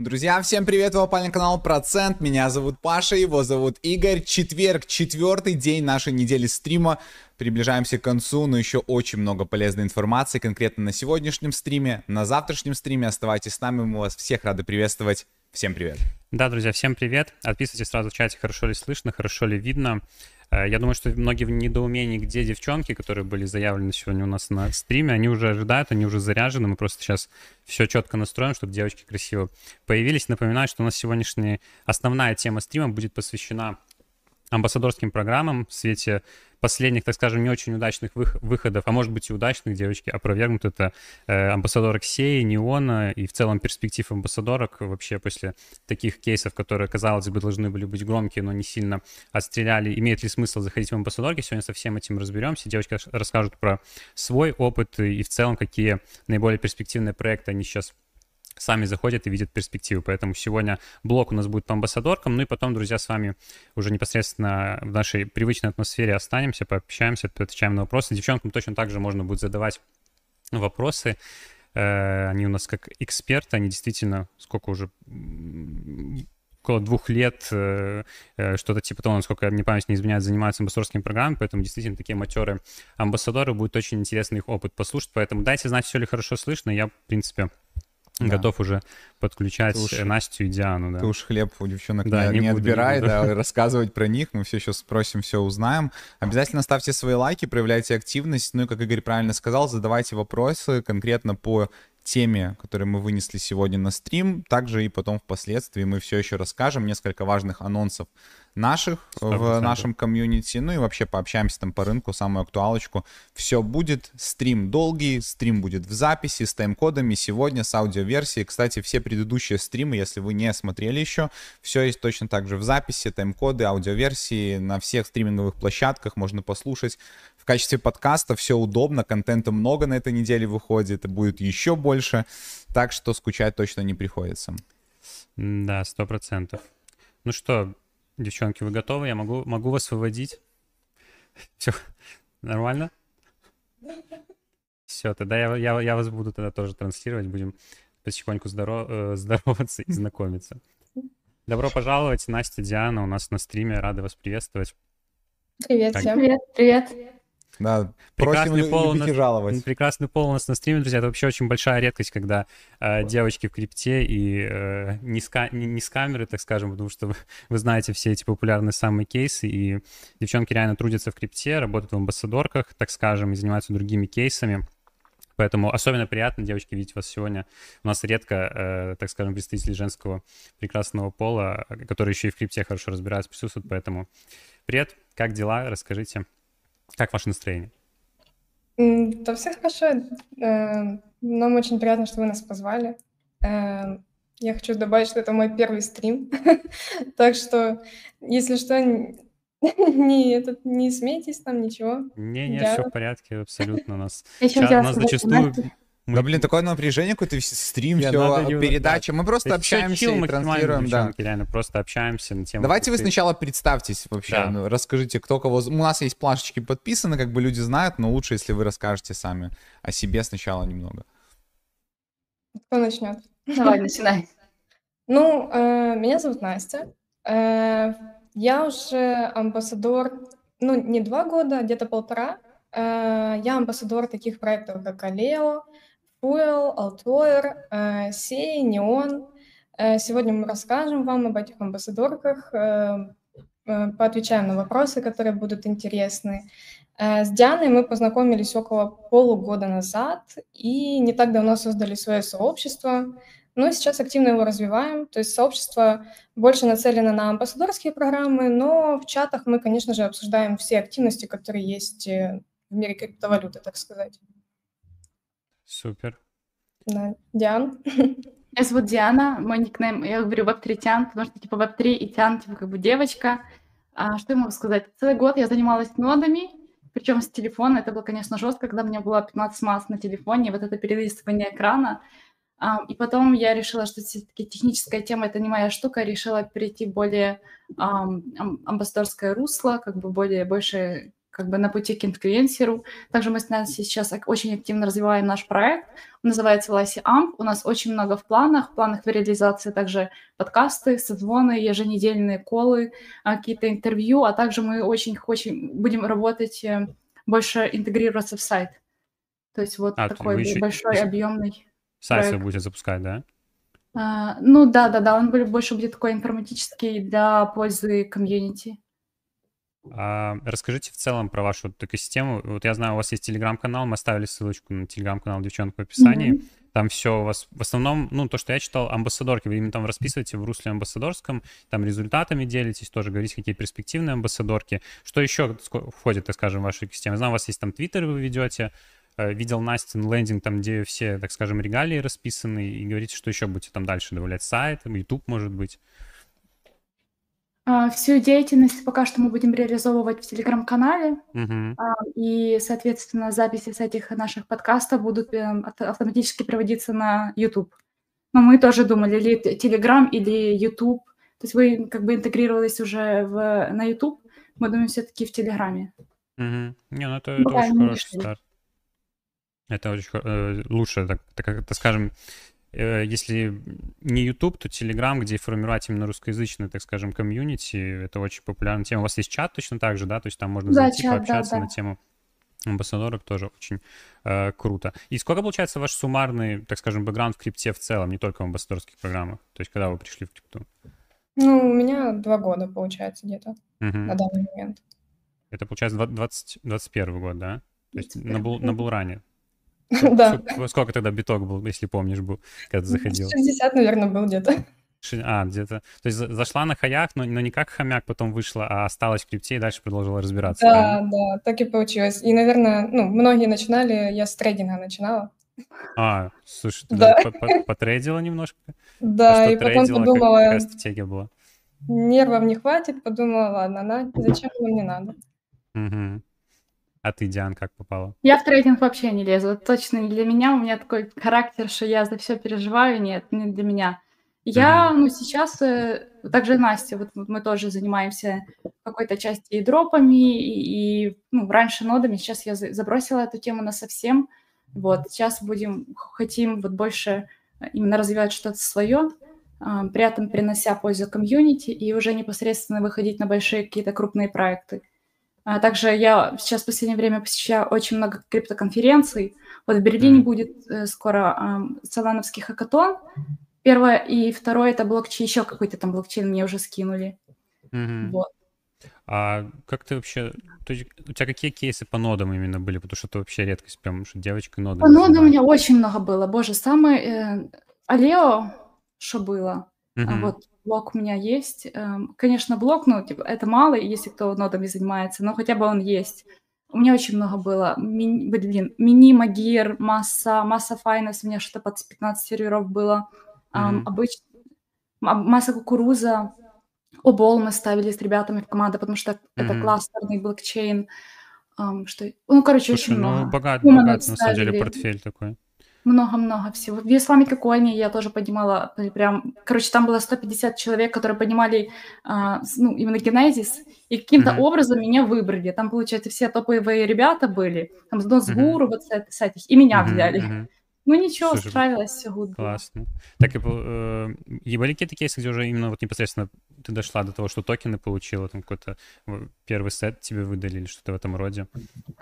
Друзья, всем привет, вы попали на канал Процент, меня зовут Паша, его зовут Игорь. Четверг, четвертый день нашей недели стрима. Приближаемся к концу, но еще очень много полезной информации, конкретно на сегодняшнем стриме, на завтрашнем стриме. Оставайтесь с нами, мы вас всех рады приветствовать. Всем привет. Да, друзья, всем привет. Отписывайтесь сразу в чате, хорошо ли слышно, хорошо ли видно. Э, я думаю, что многие в недоумении, где девчонки, которые были заявлены сегодня у нас на стриме, они уже ожидают, они уже заряжены. Мы просто сейчас все четко настроим, чтобы девочки красиво появились. Напоминаю, что у нас сегодняшняя основная тема стрима будет посвящена амбассадорским программам в свете последних, так скажем, не очень удачных выходов, а может быть и удачных, девочки, опровергнут это э, амбассадорок Сеи, Неона и в целом перспектив амбассадорок вообще после таких кейсов, которые, казалось бы, должны были быть громкие, но не сильно отстреляли. Имеет ли смысл заходить в амбассадорки? Сегодня со всем этим разберемся. Девочки расскажут про свой опыт и в целом какие наиболее перспективные проекты они сейчас сами заходят и видят перспективы. Поэтому сегодня блок у нас будет по амбассадоркам, ну и потом, друзья, с вами уже непосредственно в нашей привычной атмосфере останемся, пообщаемся, отвечаем на вопросы. Девчонкам точно так же можно будет задавать вопросы. Э, они у нас как эксперты, они действительно сколько уже около двух лет, э, э, что-то типа того, насколько мне память не изменяет, занимаются амбассадорскими программами, поэтому действительно такие матеры амбассадоры, будет очень интересно их опыт послушать, поэтому дайте знать, все ли хорошо слышно, я, в принципе, да. готов уже подключать уж, Настю и Диану. Да. Ты уж хлеб у девчонок да, не, не, буду, отбирай, не да, рассказывать про них, мы все еще спросим, все узнаем. Обязательно ставьте свои лайки, проявляйте активность, ну и, как Игорь правильно сказал, задавайте вопросы конкретно по теме, которую мы вынесли сегодня на стрим. Также и потом впоследствии мы все еще расскажем несколько важных анонсов наших 100%. в нашем комьюнити, ну и вообще пообщаемся там по рынку, самую актуалочку. Все будет, стрим долгий, стрим будет в записи с тайм-кодами сегодня, с аудиоверсией. Кстати, все предыдущие стримы, если вы не смотрели еще, все есть точно так же в записи, тайм-коды, аудиоверсии на всех стриминговых площадках, можно послушать в качестве подкаста, все удобно, контента много на этой неделе выходит, будет еще больше, так что скучать точно не приходится. Да, сто процентов. Ну что, Девчонки, вы готовы? Я могу, могу вас выводить? Все нормально? Все, тогда я, я, я вас буду тогда тоже транслировать. Будем потихоньку здоров, э, здороваться и знакомиться. Добро пожаловать, Настя, Диана, у нас на стриме. Рады вас приветствовать. Привет как... всем. Привет, привет. Да, прекрасный просим пол любите нас, жаловать. Прекрасный пол у нас на стриме, друзья. Это вообще очень большая редкость, когда э, девочки в крипте и э, не, с, не, не с камеры, так скажем, потому что вы, вы знаете все эти популярные самые кейсы, и девчонки реально трудятся в крипте, работают в амбассадорках, так скажем, и занимаются другими кейсами. Поэтому особенно приятно, девочки, видеть вас сегодня. У нас редко, э, так скажем, представители женского прекрасного пола, которые еще и в крипте хорошо разбираются, присутствуют. Поэтому привет, как дела? Расскажите. Как ваше настроение? Да все хорошо. Э, нам очень приятно, что вы нас позвали. Э, я хочу добавить, что это мой первый стрим. Так что, если что, не, этот, не смейтесь там, ничего. Не-не, все в порядке, абсолютно. У нас, нас зачастую мы... Да, блин, такое напряжение, какой-то стрим, Я все, передача. Мы просто общаемся и транслируем, да. реально просто общаемся на тему. Давайте вы сначала представьтесь вообще, да. ну, расскажите, кто кого... У нас есть плашечки подписаны, как бы люди знают, но лучше, если вы расскажете сами о себе сначала немного. Кто начнет? Давай, начинай. Ну, э, меня зовут Настя. Э, я уже амбассадор, ну, не два года, а где-то полтора. Э, я амбассадор таких проектов, как Алео, Fuel, Altoir, э, Сей, Неон. Э, сегодня мы расскажем вам об этих амбассадорках, э, поотвечаем на вопросы, которые будут интересны. С Дианой мы познакомились около полугода назад и не так давно создали свое сообщество. Но сейчас активно его развиваем. То есть сообщество больше нацелено на амбассадорские программы, но в чатах мы, конечно же, обсуждаем все активности, которые есть в мире криптовалюты, так сказать. Супер. Да. Диан? Меня зовут Диана, мой никнейм, я говорю веб-3 Тян, потому что типа веб-3 и Тян, типа как бы девочка. А, что я могу сказать? Целый год я занималась нодами, причем с телефона. Это было, конечно, жестко, когда у меня было 15 масс на телефоне, вот это перелистывание экрана. А, и потом я решила, что все-таки техническая тема — это не моя штука, решила перейти более ам, амбассадорское русло, как бы более, больше как бы на пути к инфлюенсеру. Также мы сейчас очень активно развиваем наш проект. Он называется Ласи Амп. У нас очень много в планах. В планах реализации также подкасты, созвоны, еженедельные колы, а, какие-то интервью, а также мы очень хотим, будем работать, э, больше интегрироваться в сайт. То есть вот а, такой еще, большой, еще объемный Сайт проект. вы будете запускать, да? А, ну да, да, да, он больше будет такой информатический для пользы комьюнити. А, расскажите в целом про вашу вот экосистему. Вот я знаю, у вас есть телеграм-канал, мы оставили ссылочку на телеграм-канал девчонок в описании. Mm-hmm. Там все у вас в основном, ну, то, что я читал, амбассадорки, вы именно там расписываете в русле амбассадорском, там результатами делитесь, тоже говорите, какие перспективные амбассадорки. Что еще входит, так скажем, в вашу экосистему? Я знаю, у вас есть там твиттер, вы ведете, Э, видел Настин лендинг, там, где все, так скажем, регалии расписаны, и говорите, что еще будете там дальше добавлять сайт, YouTube, может быть. А, всю деятельность пока что мы будем реализовывать в телеграм-канале, uh-huh. и, соответственно, записи с этих наших подкастов будут эм, автоматически проводиться на YouTube. Но мы тоже думали, или Telegram, или YouTube. То есть вы как бы интегрировались уже в, на YouTube, мы думаем все-таки в Телеграме. Угу. Не, ну это, это очень хороший старт. Это очень э, лучше, так, так, так скажем, э, если не YouTube, то Telegram, где формировать именно русскоязычный, так скажем, комьюнити, это очень популярная тема. У вас есть чат точно так же, да? То есть там можно да, зайти, чат, пообщаться да, да. на тему амбассадоров, тоже очень э, круто. И сколько, получается, ваш суммарный, так скажем, бэкграунд в крипте в целом, не только в амбассадорских программах? То есть когда вы пришли в крипту? Ну, у меня два года, получается, где-то угу. на данный момент. Это, получается, 20, 21 год, да? То есть на, бул, на Булране. Да. Сколько тогда биток был, если помнишь, был, когда ты заходил? 60, наверное, был где-то. А, где-то. То есть зашла на хаях, но, но не как хомяк потом вышла, а осталась в крипте и дальше продолжила разбираться. Да, правильно? да, так и получилось. И, наверное, ну, многие начинали, я с трейдинга начинала. А, слушай, ты да. потрейдила немножко? Да, и потом подумала... Какая стратегия была? Нервов не хватит, подумала, ладно, на, зачем нам не надо. Угу. А ты, Диан, как попала? Я в трейдинг вообще не лезу. точно не для меня. У меня такой характер, что я за все переживаю. Нет, не для меня. Я, mm-hmm. ну, сейчас, э, также Настя, вот мы тоже занимаемся какой-то части и дропами, и, и ну, раньше нодами, сейчас я забросила эту тему на совсем. Вот, сейчас будем, хотим вот больше именно развивать что-то свое, а, при этом принося пользу комьюнити и уже непосредственно выходить на большие какие-то крупные проекты. А также я сейчас в последнее время посещаю очень много криптоконференций. Вот в Берлине mm. будет э, скоро э, Солановский хакатон. Первое и второе это блокчейн, еще какой-то там блокчейн мне уже скинули. Mm-hmm. Вот. А как ты вообще... То есть, у тебя какие кейсы по нодам именно были? Потому что это вообще редкость, прям, что девочка ноды. По нодам у меня очень много было. Боже, самый... Э, Алео, что было? Mm-hmm. Вот блок у меня есть. Эм, конечно, блок, ну, типа, это мало, если кто нодами занимается, но хотя бы он есть. У меня очень много было. Ми, блин, мини, магир, масса, масса файнес, у меня что-то под 15 серверов было. Mm-hmm. обыч... Масса кукуруза. Обол мы ставили с ребятами в команду, потому что mm-hmm. это кластерный блокчейн. Um, что... Ну, короче, Слушай, очень ну, много. богат, богат, на самом деле, портфель такой. Много-много всего. В Исламике Коне я тоже поднимала, э, прям, короче, там было 150 человек, которые поднимали, а, ну, именно генезис, и каким-то mm-hmm. образом меня выбрали. Там, получается, все топовые ребята были, там, с Досгуру, mm-hmm. вот с, с этих, и меня mm-hmm. взяли. Mm-hmm. Ну ничего, Слушай, справилась, все гуд. Классно. Так, и, э, были какие-то кейсы, где уже именно вот непосредственно ты дошла до того, что токены получила, там какой-то первый сет тебе выдали или что-то в этом роде?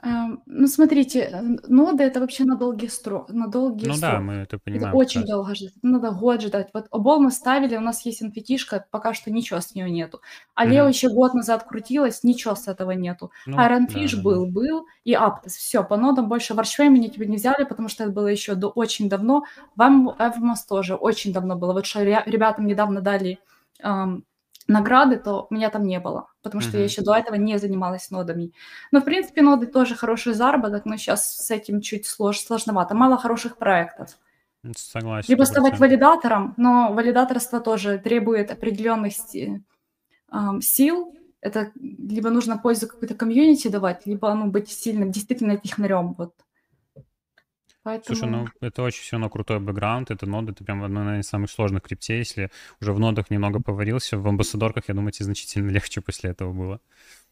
Эм, ну, смотрите, ноды — это вообще на долгий срок. На долгий ну срок. да, мы это понимаем. Это очень долго ждать. Надо год ждать. Вот обол мы ставили, у нас есть инфетишка, пока что ничего с нее нету. А угу. Лео еще год назад крутилась, ничего с этого нету. Ну, Ironfish да, был, да. был, и Аптос. Все, по нодам больше Варшвей меня тебе не взяли, потому что это было еще до очень давно. Вам Эвмос тоже очень давно было. Вот что ребятам недавно дали эм, награды, то меня там не было, потому что mm-hmm. я еще до этого не занималась нодами. Но, в принципе, ноды тоже хороший заработок, но сейчас с этим чуть слож, сложновато. Мало хороших проектов. Согласен. Либо стать валидатором, но валидаторство тоже требует определенных эм, сил. Это либо нужно пользу какой-то комьюнити давать, либо ну, быть сильным, действительно технарем. Вот. Поэтому... Слушай, ну это очень все равно крутой бэкграунд, это ноды, это прям одно из самых сложных крипте, если уже в нодах немного поварился, в амбассадорках, я думаю, тебе значительно легче после этого было.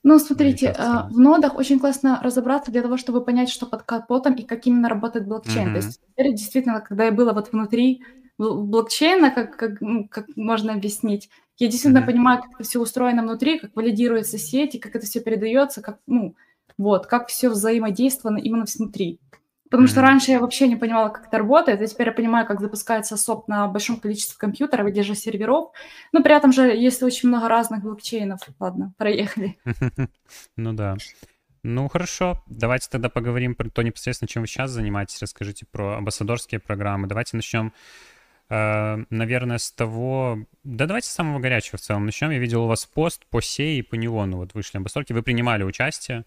Ну, смотрите, а, в нодах очень классно разобраться для того, чтобы понять, что под капотом и как именно работает блокчейн. То есть теперь действительно, когда я была вот внутри блокчейна, как, как, ну, как можно объяснить, я действительно понимаю, как это все устроено внутри, как валидируется сеть, и как это все передается, как, ну, вот, как все взаимодействовано именно внутри. Потому что раньше я вообще не понимала, как это работает, а теперь я понимаю, как запускается СОП на большом количестве компьютеров или же серверов. Но при этом же есть очень много разных блокчейнов. Ладно, проехали. Ну да. Ну хорошо, давайте тогда поговорим про то непосредственно, чем вы сейчас занимаетесь. Расскажите про амбассадорские программы. Давайте начнем, э, наверное, с того... Да давайте с самого горячего в целом начнем. Я видел у вас пост по сей и по неону. Вот вышли амбассадорки. Вы принимали участие.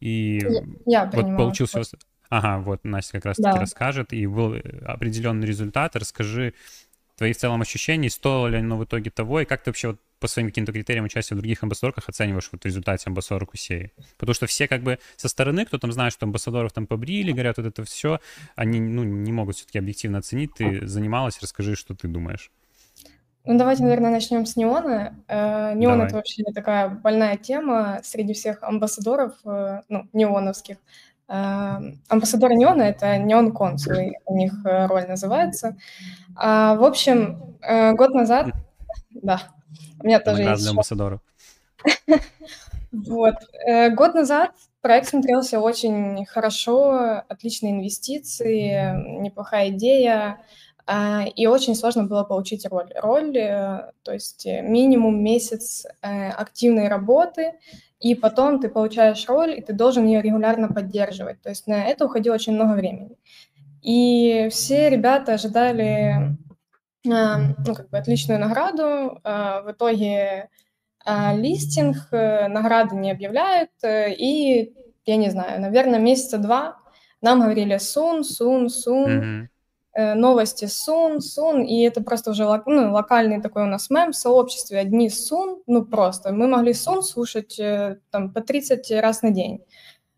И я, я вот получился... Ага, вот Настя как раз-таки да. расскажет, и был э, определенный результат. Расскажи твои в целом ощущения, стоило ли оно в итоге того, и как ты вообще вот по своим каким-то критериям участия в других амбассадорках оцениваешь вот в результате амбассадора Кусеи? Потому что все как бы со стороны, кто там знает, что амбассадоров там побрили, говорят, вот это все, они ну, не могут все-таки объективно оценить. Ты занималась, расскажи, что ты думаешь. Ну, давайте, наверное, начнем с неона. Э, неон Давай. — это вообще такая больная тема среди всех амбассадоров, э, ну, неоновских. Эм, амбассадор неона — это неон-консулы, у них э, роль называется. А, в общем, э, год назад... Да, у меня тоже есть... для амбассадоров. Вот. Э, год назад проект смотрелся очень хорошо, отличные инвестиции, неплохая идея, а, и очень сложно было получить роль. Роль, то есть минимум месяц активной работы — и потом ты получаешь роль, и ты должен ее регулярно поддерживать. То есть на это уходило очень много времени. И все ребята ожидали а, ну, как бы отличную награду. А, в итоге а, листинг, э, награды не объявляют. Э, и, я не знаю, наверное, месяца два нам говорили сун, сун, сун. Mm-hmm. Э, новости Сун, Сун, и это просто уже ну, локальный такой у нас мем в сообществе, одни Сун, ну просто, мы могли Сун слушать э, там по 30 раз на день.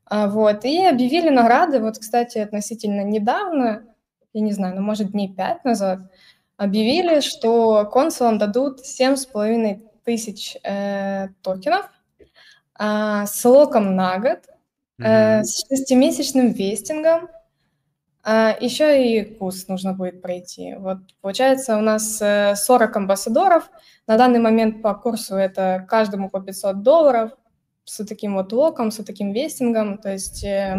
А, вот, и объявили награды, вот, кстати, относительно недавно, я не знаю, ну, может, дней 5 назад, объявили, что консулам дадут 7,5 тысяч э, токенов э, с локом на год, э, с шестимесячным вестингом, а, еще и курс нужно будет пройти. Вот получается у нас 40 э, амбассадоров. На данный момент по курсу это каждому по 500 долларов с таким вот локом, с таким вестингом. То есть, э,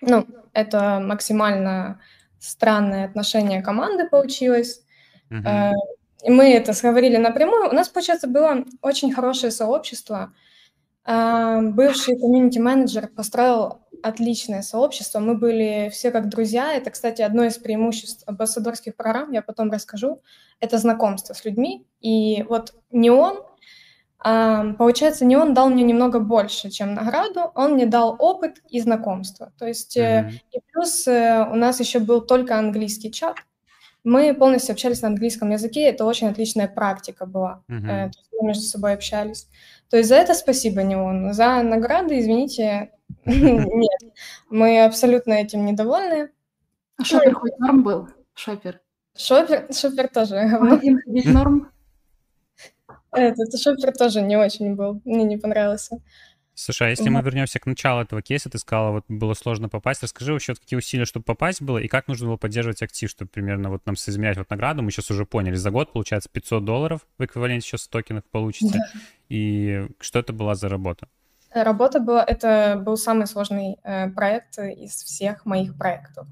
ну, это максимально странное отношение команды получилось. Mm-hmm. Э, мы это сговорили напрямую. У нас, получается, было очень хорошее сообщество. Э, бывший комьюнити-менеджер построил отличное сообщество. Мы были все как друзья. Это, кстати, одно из преимуществ амбассадорских программ, я потом расскажу. Это знакомство с людьми. И вот не он, а, получается, не он дал мне немного больше, чем награду, он мне дал опыт и знакомство. То есть, mm-hmm. и плюс э, у нас еще был только английский чат. Мы полностью общались на английском языке, это очень отличная практика была. То есть мы между собой общались. То есть за это спасибо не он. За награды, извините, нет, мы абсолютно этим недовольны. А шопер хоть норм был? Шопер. Шопер, шопер тоже. Магазин ходить норм? Этот шопер тоже не очень был, мне не понравился. Слушай, а если мы вернемся к началу этого кейса, ты сказала, вот было сложно попасть. Расскажи вообще, вот какие усилия, чтобы попасть было, и как нужно было поддерживать актив, чтобы примерно вот нам соизмерять вот награду. Мы сейчас уже поняли, за год получается 500 долларов в эквиваленте сейчас токенов получите. Да. И что это была за работа? Работа была, это был самый сложный э, проект из всех моих проектов.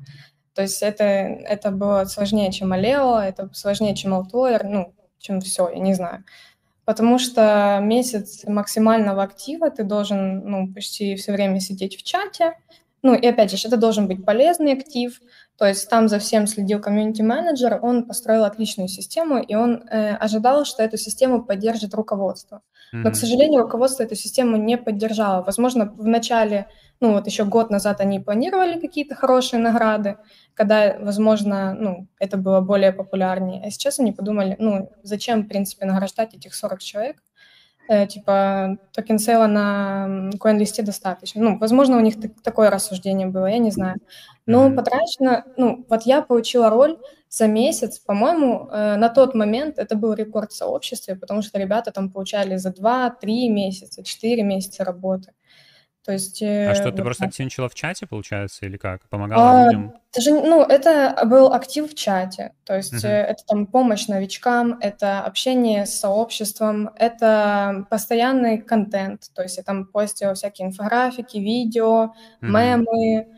То есть это, это было сложнее, чем Алео, это сложнее, чем Altoir, ну, чем все, я не знаю. Потому что месяц максимального актива ты должен, ну, почти все время сидеть в чате. Ну, и опять же, это должен быть полезный актив, то есть там за всем следил комьюнити-менеджер, он построил отличную систему, и он э, ожидал, что эту систему поддержит руководство. Но, mm-hmm. к сожалению, руководство эту систему не поддержало. Возможно, в начале, ну вот еще год назад они планировали какие-то хорошие награды, когда, возможно, ну, это было более популярнее. А сейчас они подумали, ну, зачем, в принципе, награждать этих 40 человек, э, типа токен сейла на CoinList достаточно. Ну, возможно, у них такое рассуждение было, я не знаю. Но mm-hmm. потрачено, ну, вот я получила роль за месяц, по-моему, э, на тот момент это был рекорд в сообществе, потому что ребята там получали за 2-3 месяца, 4 месяца работы. То есть... А что, ты вот просто так. активничала в чате, получается, или как? Помогала а, людям? Даже, ну, это был актив в чате. То есть uh-huh. это там помощь новичкам, это общение с сообществом, это постоянный контент. То есть я там постила всякие инфографики, видео, uh-huh. мемы.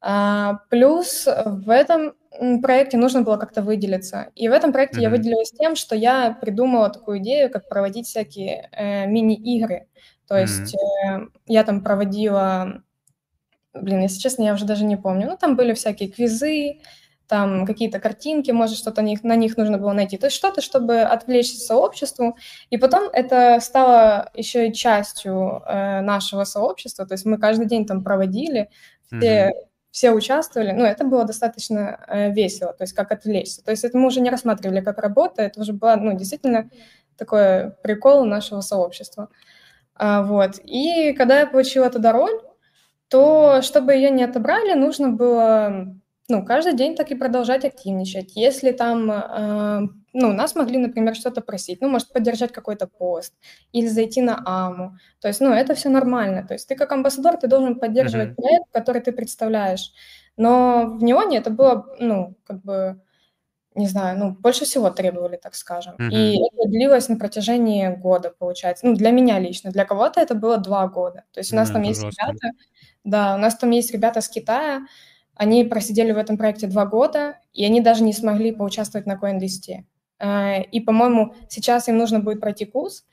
А, плюс в этом проекте нужно было как-то выделиться. И в этом проекте uh-huh. я выделилась тем, что я придумала такую идею, как проводить всякие э, мини-игры. То есть mm-hmm. я там проводила, блин, если честно, я уже даже не помню. Ну, там были всякие квизы, там какие-то картинки, может, что-то на них, на них нужно было найти. То есть что-то, чтобы отвлечься сообществу. И потом это стало еще и частью э, нашего сообщества. То есть мы каждый день там проводили, все, mm-hmm. все участвовали. Ну, это было достаточно э, весело, то есть как отвлечься. То есть это мы уже не рассматривали как работа, это уже было, ну, действительно такой прикол нашего сообщества. Вот. И когда я получила туда роль, то чтобы ее не отобрали, нужно было ну, каждый день так и продолжать активничать. Если там, э, ну, нас могли, например, что-то просить, ну, может, поддержать какой-то пост или зайти на АМУ. То есть, ну, это все нормально. То есть ты как амбассадор, ты должен поддерживать mm-hmm. проект, который ты представляешь. Но в Неоне это было, ну, как бы не знаю, ну, больше всего требовали, так скажем. Mm-hmm. И это длилось на протяжении года, получается. Ну, для меня лично. Для кого-то это было два года. То есть у нас mm, там есть жестко. ребята, да, у нас там есть ребята с Китая, они просидели в этом проекте два года, и они даже не смогли поучаствовать на CoinList. Э, и, по-моему, сейчас им нужно будет пройти курс,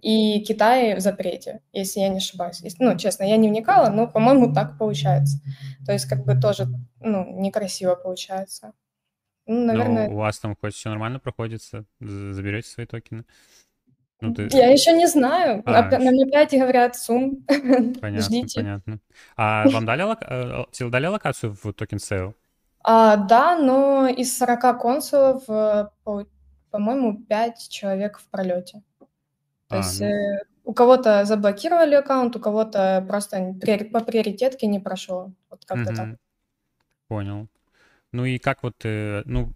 и Китай в запрете, если я не ошибаюсь. Ну, честно, я не вникала, но, по-моему, так получается. То есть, как бы тоже, ну, некрасиво получается. Ну, наверное... Но у вас там хоть все нормально проходится? Заберете свои токены? Ну, ты... Я еще не знаю. А, Нам опять говорят soon. Понятно, Ждите. понятно. А вам дали, лок... Э, дали локацию в token sale? А, да, но из 40 консулов, э, по- по-моему, 5 человек в пролете. То а, есть ну... э, у кого-то заблокировали аккаунт, у кого-то просто по приоритетке не прошел. Вот как-то угу. так. Понял. Ну и как вот, э, ну,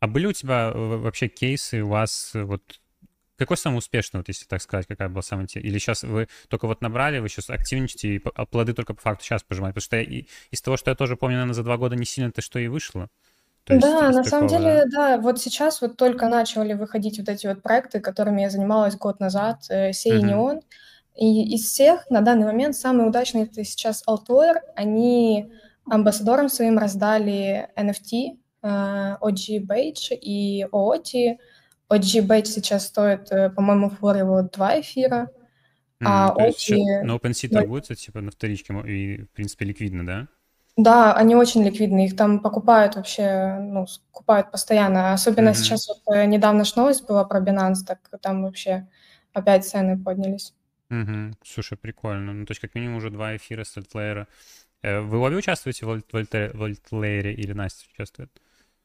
а были у тебя вообще кейсы у вас э, вот какой самый успешный, вот если так сказать, какая была самая Или сейчас вы только вот набрали, вы сейчас активничаете, и а плоды только по факту сейчас пожимаете? Потому что я, из того, что я тоже помню, наверное, за два года не сильно-то что и вышло. То есть да, на такого, самом деле, да. да, вот сейчас вот только начали выходить вот эти вот проекты, которыми я занималась год назад, э, Сей и Неон. И из всех на данный момент самый удачный это сейчас Altoir. Они Амбассадорам своим раздали NFT, OG Beige и OOT. OG Beige сейчас стоит, э, по-моему, флор его 2 эфира, mm, а OT... На OpenSea торгуются, типа, на вторичке и, в принципе, ликвидно, да? Да, они очень ликвидны, их там покупают вообще, ну, скупают постоянно. Особенно mm-hmm. сейчас вот э, недавно ж новость была про Binance, так там вообще опять цены поднялись. Угу. Слушай, прикольно. Ну, то есть как минимум уже два эфира с Альтлеера. Э, вы обе участвуете в Вольтлеере или Настя участвует?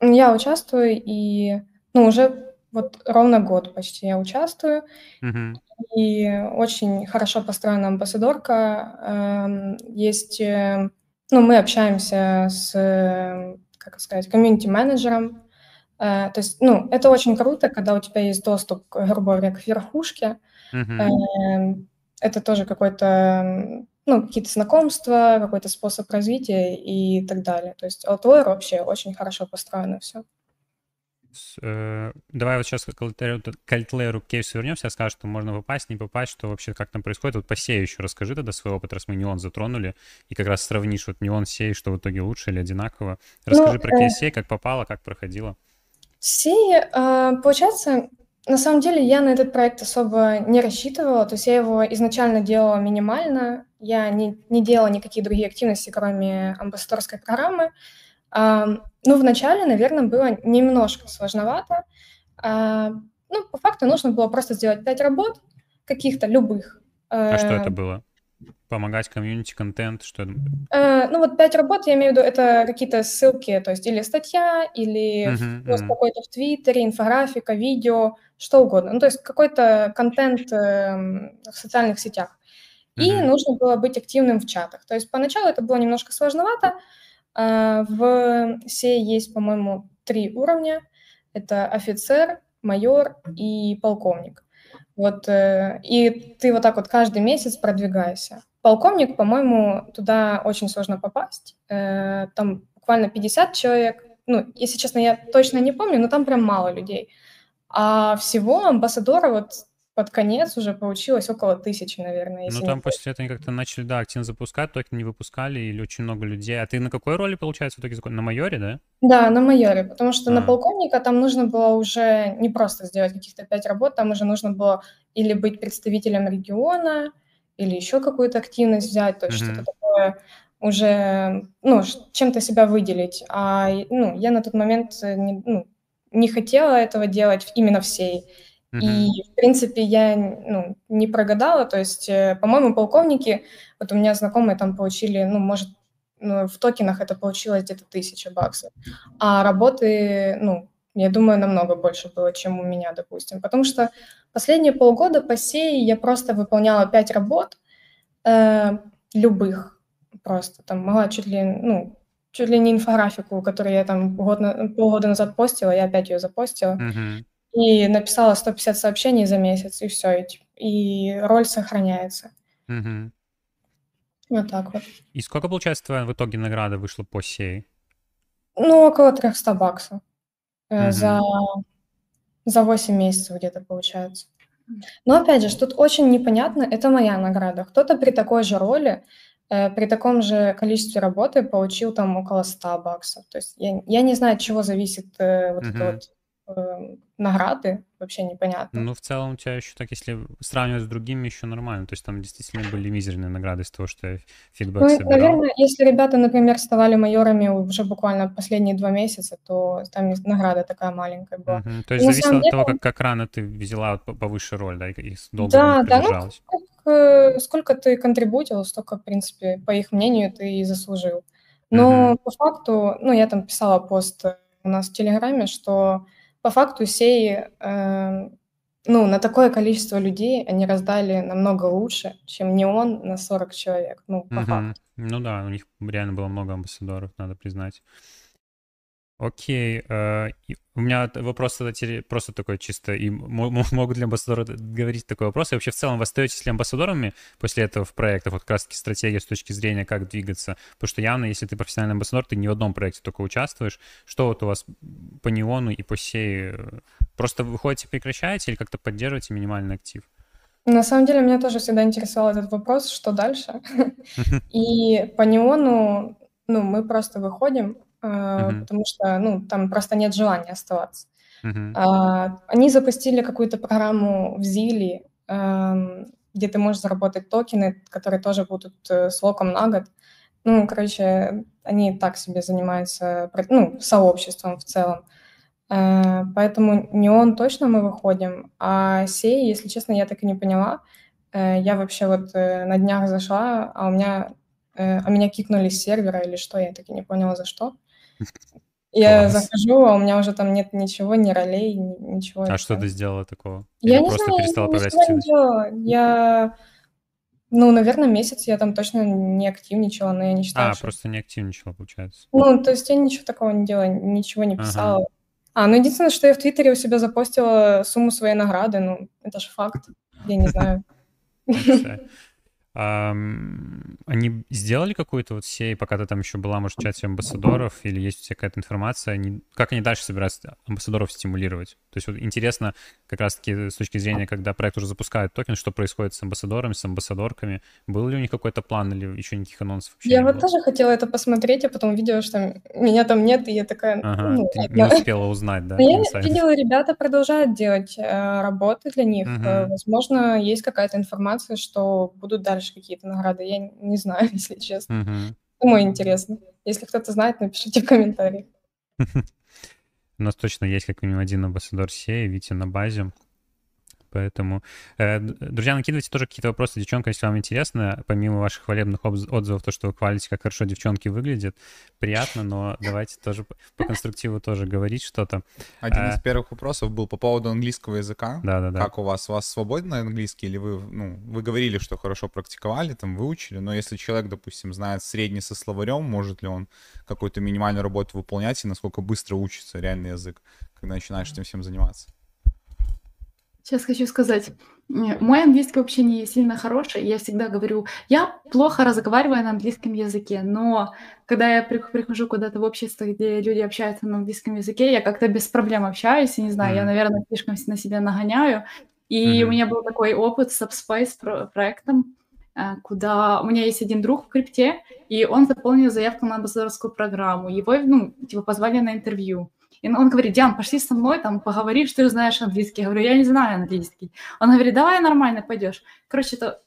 Я участвую, и ну, уже вот ровно год почти я участвую. Угу. И очень хорошо построена амбассадорка. Эм, есть, э, ну, мы общаемся с, как сказать, комьюнити-менеджером. Э, то есть, ну, это очень круто, когда у тебя есть доступ, грубо говоря, к верхушке. Угу. Это тоже какой-то ну, какие-то знакомства, какой-то способ развития и так далее. То есть Altoir вообще очень хорошо построено все. Э, давай вот сейчас к Кальтлеру кейсу вернемся, скажешь, что можно попасть, не попасть, что вообще как там происходит. Вот по сею еще расскажи тогда свой опыт, раз мы неон затронули, и как раз сравнишь вот неон сей, что в итоге лучше или одинаково. Расскажи ну, про кейс сей, как попало, как проходило. Сей, э, получается, на самом деле я на этот проект особо не рассчитывала, то есть я его изначально делала минимально, я не, не делала никакие другие активности, кроме амбассадорской программы. А, ну, вначале, наверное, было немножко сложновато. А, ну, по факту нужно было просто сделать пять работ, каких-то любых. А что это было? Помогать комьюнити, контент, что? Э, ну вот пять работ, я имею в виду, это какие-то ссылки, то есть или статья, или пост мгм. какой-то в Твиттере, инфографика, видео, что угодно. Ну то есть какой-то контент эм, в социальных сетях. И Мгм. нужно было быть активным в чатах. То есть поначалу это было немножко сложновато. А, В сей есть, по-моему, три уровня. Это офицер, майор и полковник. Вот, э, и ты вот так вот каждый месяц продвигаешься. Полковник, по-моему, туда очень сложно попасть. Э, Там буквально 50 человек. Ну, если честно, я точно не помню, но там прям мало людей. А всего амбассадора вот под конец уже получилось около тысячи, наверное, если Ну, там после этого они как-то начали, да, активно запускать, токен не выпускали, или очень много людей. А ты на какой роли, получается, в итоге закон- На майоре, да? Да, на майоре, потому что на А. полковника там нужно было уже не просто сделать каких-то пять работ, там уже нужно было или быть представителем региона, или еще какую-то активность взять, то есть Мгм. что-то такое уже, ну, чем-то себя выделить. А, ну, я на тот момент э, не, ну, не хотела этого делать именно всей. Мгм. И, в принципе, я ну, не прогадала. То есть, э, по-моему, полковники, вот у меня знакомые там получили, ну, может, ну, в токенах это получилось где-то тысяча баксов. А работы, ну, я думаю, намного больше было, чем у меня, допустим. Потому что последние полгода по сей я просто выполняла пять работ, э, любых просто. Там могла чуть ли, ну, чуть ли не инфографику, которую я там год на- полгода назад постила, я опять ее запостила. Мгм. И написала 150 сообщений за месяц, и все, и, и роль сохраняется. Мгм. Вот так вот. И сколько, получается, твоя в итоге награда вышла по сей? Ну, около 300 баксов э, за, за 8 месяцев где-то получается. Но опять же, тут очень непонятно, это моя награда. Кто-то при такой же роли, э, при таком же количестве работы получил там около 100 баксов. То есть я, я не знаю, от чего зависит э, вот это Мгм. вот э, награды, вообще непонятно. Ну, в целом у тебя еще так, если сравнивать с другими, еще нормально. То есть там действительно были мизерные награды из того, что я фидбэк Ну, собирал. наверное, если ребята, например, ставали майорами уже буквально последние два месяца, то там и награда такая маленькая была. Мгм. То есть На зависело от того, как, как рано ты взяла повыше роль, да, и, и долго Да, да, ну, э, сколько ты контрибутил, столько, в принципе, по их мнению, ты и заслужил. Но Мгм. по факту, ну, я там писала пост у нас в Телеграме, что по факту сей, э, ну, на такое количество людей они раздали намного лучше, чем неон на 40 человек, ну, по Мгм. факту. Ну да, у них реально было много амбассадоров, надо признать. Окей, э, у меня вопрос просто такой чисто, и мо- мо- могут ли амбассадоры говорить такой вопрос? И вообще в целом вы остаетесь ли амбассадорами после этого в проектах? Вот как раз таки стратегия с точки зрения, как двигаться. Потому что явно, если ты профессиональный амбассадор, ты не в одном проекте только участвуешь. Что вот у вас по неону и по сей? Просто выходите, прекращаете или как-то поддерживаете минимальный актив? На самом деле, меня тоже всегда интересовал этот вопрос, что дальше. И по неону, ну, мы просто выходим, Мгм. потому что, ну, там просто нет желания оставаться. А, Они запустили какую-то программу в Зиле, эм, где ты можешь заработать токены, которые тоже будут э, с локом на год. Ну, короче, они так себе занимаются, ну, сообществом в целом. Э, Поэтому неон точно мы выходим, а сей, если честно, я так и не поняла. Э, Я вообще вот э, на днях зашла, а у меня, а меня кикнули с сервера или что, я так и не поняла за что. Я Класс. захожу, а у меня уже там нет ничего, ни ролей, ни- ничего. А что ты сделала такого? Я Или не просто знаю, я перестала ничего не делала. Я, ну, наверное, месяц я там точно не активничала, но я не считаю, А, что... просто не активничала, получается. Ну, то есть я ничего такого не делала, ничего не Ага. писала. А, ну, единственное, что я в Твиттере у себя запостила сумму своей награды, ну, это же факт, я не знаю. Они сделали какую-то вот сей, пока ты там еще была, может, в чате амбассадоров, или есть у тебя какая-то информация, они- как они дальше собираются амбассадоров стимулировать? То есть вот интересно как раз-таки с точки зрения, когда проект уже запускает токен, что происходит с амбассадорами, с амбассадорками? Был ли у них какой-то план или еще никаких анонсов Я вот было? тоже хотела это посмотреть, а потом видела, что меня там нет, и я такая, Ага, ну, ты не успела узнать, да, Но я видела, ребята продолжают делать э, работы для них. Э, возможно, есть какая-то информация, что будут дальше какие-то награды. Я не знаю, если честно. Мгм. Думаю, интересно. Если кто-то знает, напишите в комментариях. У нас точно есть как минимум один амбассадор сей, Витя на базе. Поэтому, э, друзья, накидывайте тоже какие-то вопросы девчонкам, если вам интересно, помимо ваших хвалебных отзывов, то, что вы хвалите, как хорошо девчонки выглядят, приятно, но давайте тоже по конструктиву тоже говорить что-то. Один из первых вопросов был по поводу английского языка. Да-да-да. Как у вас? У вас свободный английский или вы, ну, вы говорили, что хорошо практиковали, там, выучили, но если человек, допустим, знает средний со словарем, может ли он какую-то минимальную работу выполнять и насколько быстро учится реальный язык, когда начинаешь этим всем заниматься? Сейчас хочу сказать, мой английский вообще не сильно хороший. Я всегда говорю, я плохо разговариваю на английском языке, но когда я прихожу куда-то в общество, где люди общаются на английском языке, я как-то без проблем общаюсь, и не знаю, mm-hmm. я, наверное, слишком на себя нагоняю. И mm-hmm. у меня был такой опыт с Subspace проектом, э, куда у меня есть один друг в крипте, и он заполнил заявку на амбассадорскую программу. Его, ну, типа, позвали на интервью. И он говорит, Диан, пошли со мной, там, поговори, что ты знаешь английский. Я говорю, я не знаю английский. Он говорит, давай нормально пойдешь. Короче, то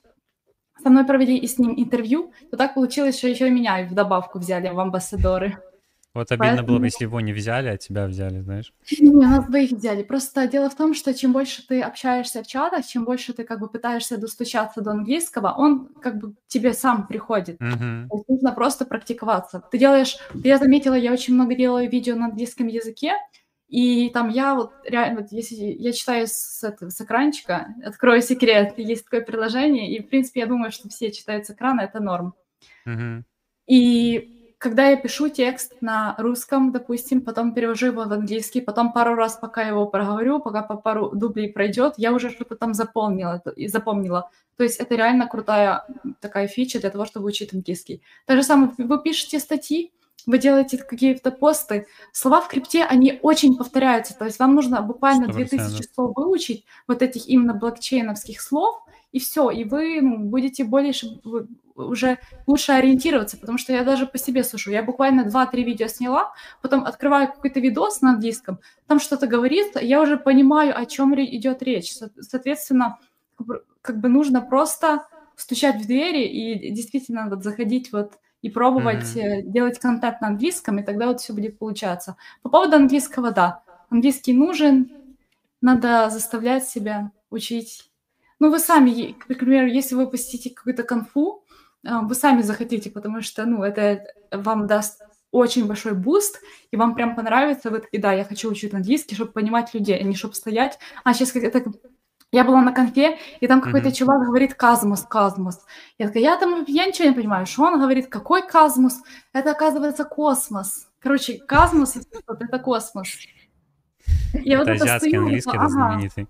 со мной провели и с ним интервью, то так получилось, что еще и меня в добавку взяли в амбассадоры. Вот обидно Поэтому... было бы, если его не взяли, а тебя взяли, знаешь? Не, нас двоих взяли. Просто дело в том, что чем больше ты общаешься в чатах, чем больше ты как бы пытаешься достучаться до английского, он как бы тебе сам приходит. Mm-hmm. То есть нужно просто практиковаться. Ты делаешь... Я заметила, я очень много делаю видео на английском языке, и там я вот реально, вот если я читаю с, этого, с экранчика, открою секрет, есть такое приложение, и, в принципе, я думаю, что все читают с экрана, это норм. Mm-hmm. И когда я пишу текст на русском, допустим, потом перевожу его в английский, потом пару раз, пока его проговорю, пока по пару дублей пройдет, я уже что-то там запомнила и запомнила. То есть это реально крутая такая фича для того, чтобы учить английский. Так же самое, вы пишете статьи, вы делаете какие-то посты, слова в крипте, они очень повторяются, то есть вам нужно буквально 2000 слов выучить, вот этих именно блокчейновских слов, и все, и вы ну, будете более уже лучше ориентироваться, потому что я даже по себе слышу. Я буквально 2-3 видео сняла, потом открываю какой-то видос на английском, там что-то говорится, я уже понимаю, о чем идет речь. Соответственно, как бы нужно просто стучать в двери и действительно вот заходить вот и пробовать mm-hmm. делать контент на английском, и тогда вот все будет получаться. По поводу английского, да, английский нужен, надо заставлять себя учить. Ну, вы сами, к примеру, если вы посетите какую-то конфу, а, вы сами захотите, потому что, ну, это вам даст очень большой boost, и вам прям понравится, вот, и да, я хочу учить английский, чтобы понимать людей, а не чтобы стоять. А сейчас это я была на конфе, и там какой-то mm-hmm. чувак говорит «казмос, казмос». Я такая, я там, я ничего не понимаю, что он говорит, какой казмос? Это, оказывается, космос. Короче, казмос — это космос. Я это вот азиатский английский, это знаменитый.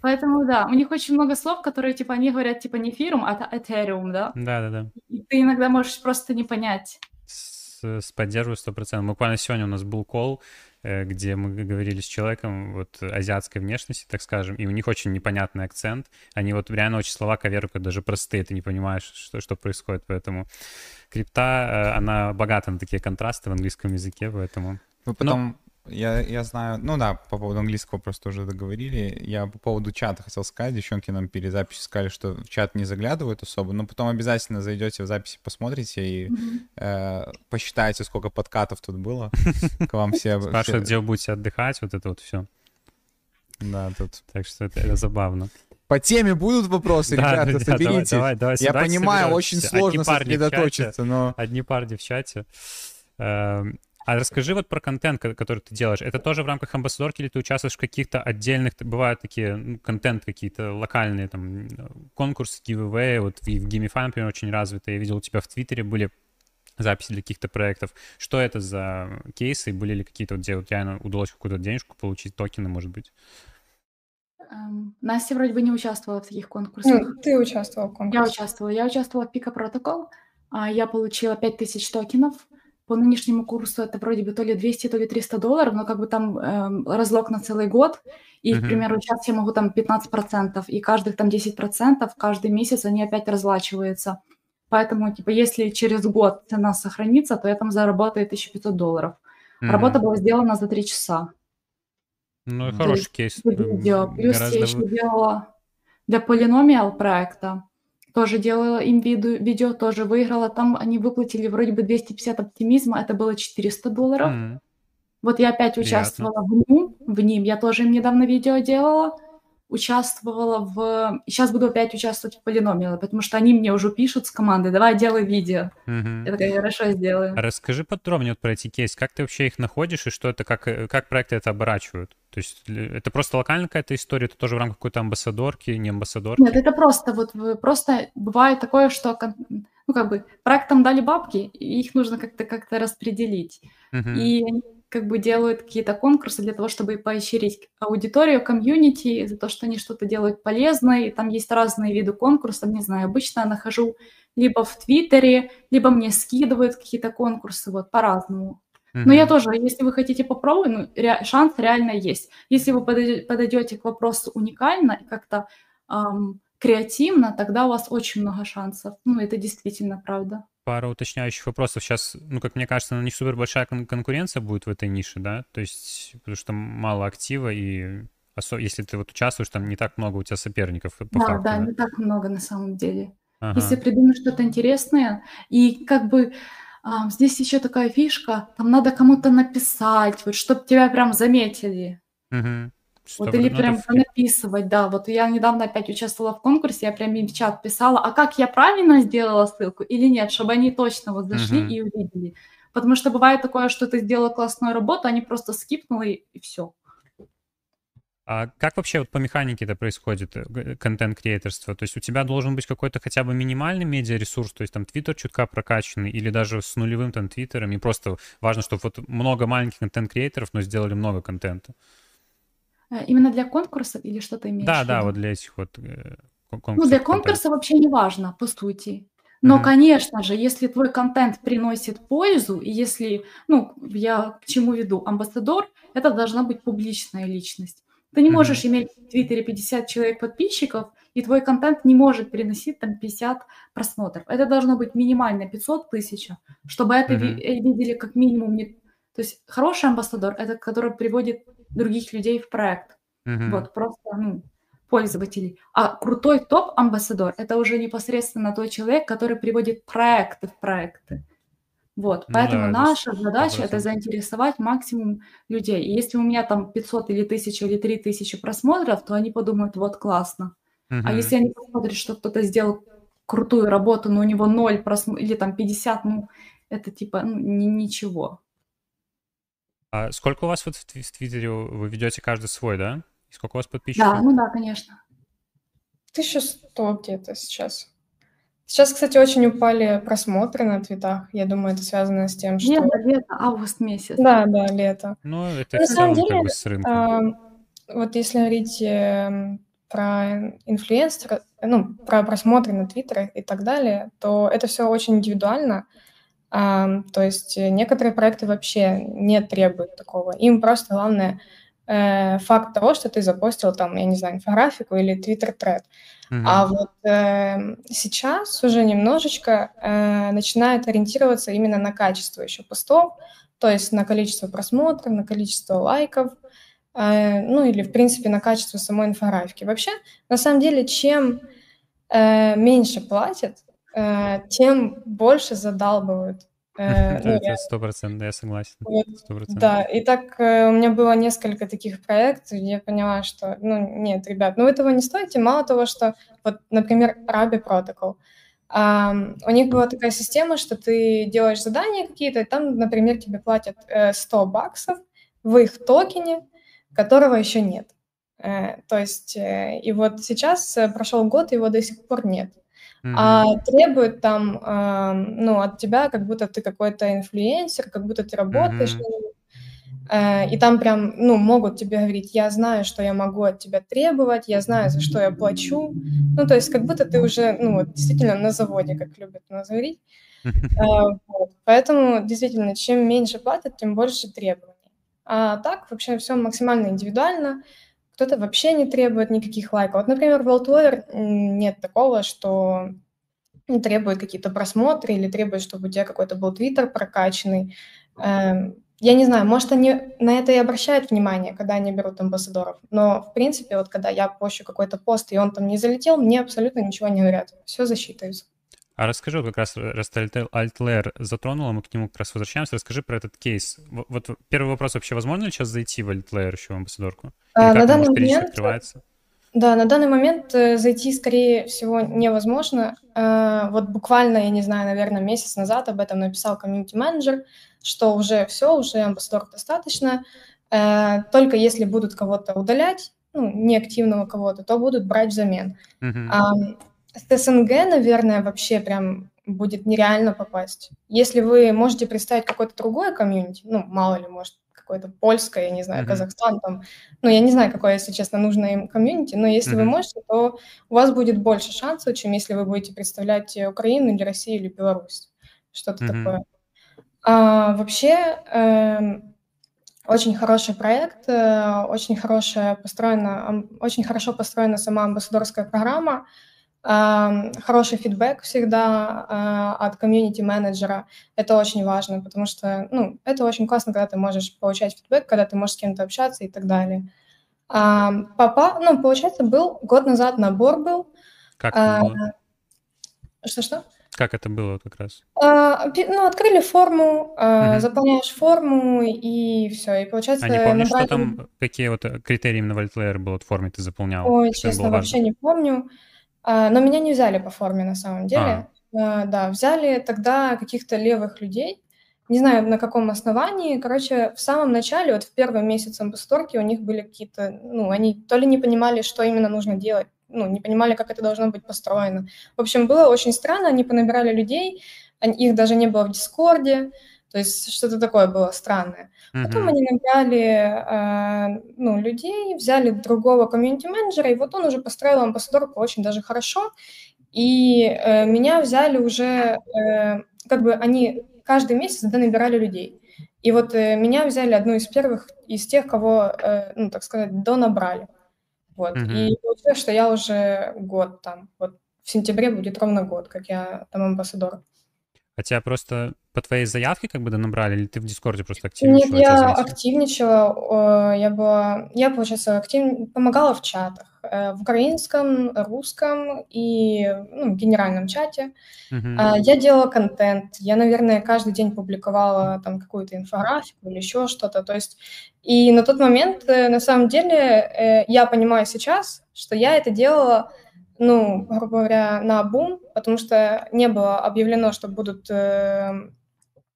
Поэтому да, у них очень много слов, которые типа они говорят типа не фирум, а этериум, да? Да, да, да. И ты иногда можешь просто не понять. С, с поддерживаю сто процентов. Буквально сегодня у нас был кол, э, где мы говорили с человеком вот азиатской внешности, так скажем, и у них очень непонятный акцент. Они вот реально очень слова коверкают, даже простые, ты не понимаешь, что, что происходит, поэтому крипта, э, она богата на такие контрасты в английском языке, поэтому... Вы потом Но... Я, я знаю, ну да, по поводу английского просто уже договорили. Я по поводу чата хотел сказать, девчонки нам перед записью сказали, что в чат не заглядывают особо, но потом обязательно зайдете в записи, посмотрите и э, посчитайте, сколько подкатов тут было. К вам все... Спрашивают, где вы будете отдыхать, вот это вот все. Да, тут... Так что это, это забавно. По теме будут вопросы, да, ребята, соберитесь. Давай, давай, давай, Я понимаю, очень сложно сосредоточиться, но... Одни парни в чате. Эм, а расскажи вот про контент, который ты делаешь. Это тоже в рамках амбассадорки или ты участвуешь в каких-то отдельных, бывают такие ну, контент какие-то локальные, там, конкурсы, giveaway, вот в, в Gamify, например, очень развито. Я видел у тебя в Твиттере были записи для каких-то проектов. Что это за кейсы? Были ли какие-то, вот, где вот реально удалось какую-то денежку получить, токены, может быть? Um, Настя вроде бы не участвовала в таких конкурсах. Ну, ты участвовала в конкурсе. Я участвовала. Я участвовала в Pika Protocol. А я получила 5000 токенов по нынешнему курсу это вроде бы то ли 200, то ли 300 долларов, но как бы там э, разлог на целый год, и, uh-huh. к примеру, сейчас я могу там 15%, и каждых там 10%, каждый месяц они опять разлачиваются. Поэтому, типа, если через год цена сохранится, то я там заработаю 1500 долларов. Uh-huh. Работа была сделана за 3 часа. Ну, хороший кейс. Видео. Плюс Гораздо... я еще делала для Polynomial проекта тоже делала им виду, видео, тоже выиграла. Там они выплатили вроде бы 250 оптимизма, это было 400 долларов. Mm. Вот я опять участвовала Приятно. в ним, в ним. Я тоже им недавно видео делала. Участвовала в... Сейчас буду опять участвовать в полиномиале, потому что они мне уже пишут с команды, давай делай видео. Угу. Я такая, хорошо, сделаю. Расскажи подробнее вот про эти кейсы. Как ты вообще их находишь и что это, как, э, как проекты это оборачивают? То есть это просто локальная какая-то история, это тоже в рамках какой-то амбассадорки, не амбассадорки? Нет, это просто вот просто бывает такое, что ну как бы проектам дали бабки, и их нужно как-то как-то распределить. Угу. И как бы делают какие-то конкурсы для того, чтобы поощрить аудиторию, комьюнити за то, что они что-то делают полезное. И там есть разные виды конкурсов, не знаю, обычно я нахожу либо в Твиттере, либо мне скидывают какие-то конкурсы, вот по-разному. Но я тоже, если вы хотите попробовать, ну, ре, шанс реально есть. Если вы подойдете к вопросу уникально и как-то эм, креативно, тогда у вас очень много шансов. Ну, это действительно правда пара уточняющих вопросов. Сейчас, ну, как мне кажется, не супер большая кон- конкуренция будет в этой нише, да? То есть, потому что мало актива, и если ты вот участвуешь, там не так много у тебя соперников. По да, факту, да, да, не так много на самом деле. Ага. Если придумать что-то интересное, и как бы а, здесь еще такая фишка, там надо кому-то написать, вот, чтобы тебя прям заметили. Угу. Вот или прям написывать, да. Вот я недавно опять участвовала в конкурсе, я прям им в чат писала, а как я правильно сделала ссылку или нет, чтобы они точно вот зашли угу. и увидели. Потому что бывает такое, что ты сделала классную работу, они просто скипнули и все. А как вообще вот по механике это происходит, э, контент-креаторство? То есть у тебя должен быть какой-то хотя бы минимальный медиаресурс, то есть там твиттер чутка прокачанный, или даже с нулевым там твиттером, и просто важно, чтобы вот много маленьких контент-креаторов, но сделали много контента. Э, именно для конкурсов или что-то имеешь Да, да, вот для этих вот э, конкурсов. Ну, для конкурса вообще не важно, по сути. Но, mm-hmm. конечно же, если твой контент приносит пользу, и если, ну, я к чему веду, амбассадор, это должна быть публичная личность. Ты не можешь mm-hmm. иметь в Твиттере 50 человек подписчиков, и твой контент не может приносить там 50 просмотров. Это должно быть минимально 500 тысяч, чтобы это mm-hmm. видели как минимум не то есть хороший амбассадор – это который приводит других людей в проект. Mm-hmm. Вот, просто, ну, пользователей. А крутой топ-амбассадор – это уже непосредственно тот человек, который приводит проекты в проекты. Вот, ну, поэтому да, наша задача – это заинтересовать максимум людей. И если у меня там 500 или 1000 или 3000 просмотров, то они подумают, вот классно. Угу. А если они посмотрят, что кто-то сделал крутую работу, но у него 0 просмотров или там 50, ну, это типа ну, ничего. А сколько у вас вот в Твиттере вы ведете каждый свой, да? И сколько у вас подписчиков? Да, ну да, конечно. 1100 где-то сейчас. Сейчас, кстати, очень упали просмотры на твитах. Я думаю, это связано с тем, что... Лето, лето, август месяц. Да, да, лето. Ну, это на самом деле, как бы с рынком. Э, вот если говорить э, про инфлюенсера, ну, про просмотры на твиттерах и так далее, то это все очень индивидуально. То есть некоторые проекты вообще не требуют такого. Им просто главное э, факт того, что ты запостил там, я не знаю, инфографику или твиттер-тред. Mm-hmm. А вот э, сейчас уже немножечко э, начинает ориентироваться именно на качество еще постов, то есть на количество просмотров, на количество лайков, э, ну или в принципе на качество самой инфографики. Вообще, на самом деле, чем э, меньше платят, Э, тем больше задалбывают. Э, ну, это сто процентов, я согласен. Да, и так э, у меня было несколько таких проектов, и я поняла, что, ну, нет, ребят, ну, этого не стоите. Мало того, что, вот, например, Rabi Protocol, у них была такая система, что ты делаешь задания какие-то, и там, например, тебе платят 100 баксов в их токене, которого еще нет. То есть, и вот сейчас прошел год, его до сих пор нет. Mm-hmm. А требуют там, а, ну, от тебя, как будто ты какой-то инфлюенсер, как будто ты работаешь mm-hmm. Uh, и там прям, ну, могут тебе говорить, я знаю, что я могу от тебя требовать, я знаю, за что я плачу. Ну, то есть как будто ты уже, ну, вот, действительно на заводе, как любят нас говорить. Uh, вот. Поэтому, действительно, чем меньше платят, тем больше требований. А так вообще все максимально индивидуально кто-то вообще не требует никаких лайков. Вот, например, в Outlier нет такого, что требует какие-то просмотры или требует, чтобы у тебя какой-то был твиттер прокачанный. Эм, я не знаю, может, они на это и обращают внимание, когда они берут амбассадоров, но, в принципе, вот когда я пощу какой-то пост, и он там не залетел, мне абсолютно ничего не говорят. Все засчитывается. А расскажи, как раз, раз Altlayer затронула, мы к нему как раз возвращаемся, расскажи про этот кейс. Вот первый вопрос, вообще возможно ли сейчас зайти в Altlayer еще в амбассадорку? А, на данный момент... открывается? Да, на данный момент э, зайти, скорее всего, невозможно. Э, вот буквально, я не знаю, наверное, месяц назад об этом написал комьюнити-менеджер, что уже все, уже амбассадоров достаточно. Э, только если будут кого-то удалять, ну, неактивного кого-то, то будут брать взамен. Мгм. С СНГ, наверное, вообще прям будет нереально попасть. Если вы можете представить какое-то другое комьюнити, ну, мало ли, может, какое-то польское, я не знаю, Мгм. Казахстан там, ну, я не знаю, какое, если честно, нужно им комьюнити, но если вы Мгм. можете, то у вас будет больше шансов, чем если вы будете представлять э, Украину или Россию или Беларусь, что-то Мгм. такое. А, вообще, эм, очень хороший проект, э, очень хорошая построена, очень хорошо построена сама амбассадорская программа, ам, хороший фидбэк всегда а, от комьюнити-менеджера. Это очень важно, потому что, ну, это очень классно, когда ты можешь получать фидбэк, когда ты можешь с кем-то общаться и так далее. Папа, ну, получается, был год назад набор был. Как А, это было? Что-что? Как это было как раз? А, ну, открыли форму, Мгм. заполняешь форму, и все. И получается, А не помнишь, что набрали- там, какие вот э, критерии именно в Altlayer было в форме ты заполнял? Ой, Что честно, вообще не помню. А, но меня не взяли по форме на самом деле. А, да, взяли тогда каких-то левых людей. Не знаю, на каком основании. Короче, в самом начале, вот в первый месяц амбассадорки у них были какие-то... Ну, они то ли не понимали, что именно нужно делать, ну, не понимали, как это должно быть построено. В общем, было очень странно. Они понабирали людей, их даже не было в Дискорде. То есть что-то такое было странное. Потом Мгм. они набрали э, ну, людей, взяли другого комьюнити-менеджера, и вот он уже построил амбассадорку очень даже хорошо. И э, меня взяли уже, э, как бы они каждый месяц да, набирали людей. И вот э, меня взяли одну из первых из тех, кого, э, ну, так сказать, донабрали. Вот. Мгм. И получилось, что я уже год там. Вот в сентябре будет ровно год, как я там амбассадор. А тебя просто по твоей заявке как бы набрали, или ты в Дискорде просто активничала? Нет, я активничала, э, я была, я, получается, актив... помогала в чатах, э, в украинском, русском и ну, генеральном чате. А, Я делала контент, я, наверное, каждый день публиковала там какую-то инфографику или еще что-то, то есть и на тот момент, э, на самом деле, я понимаю сейчас, что я это делала, ну, грубо говоря, на бум, потому что не было объявлено, что будут э,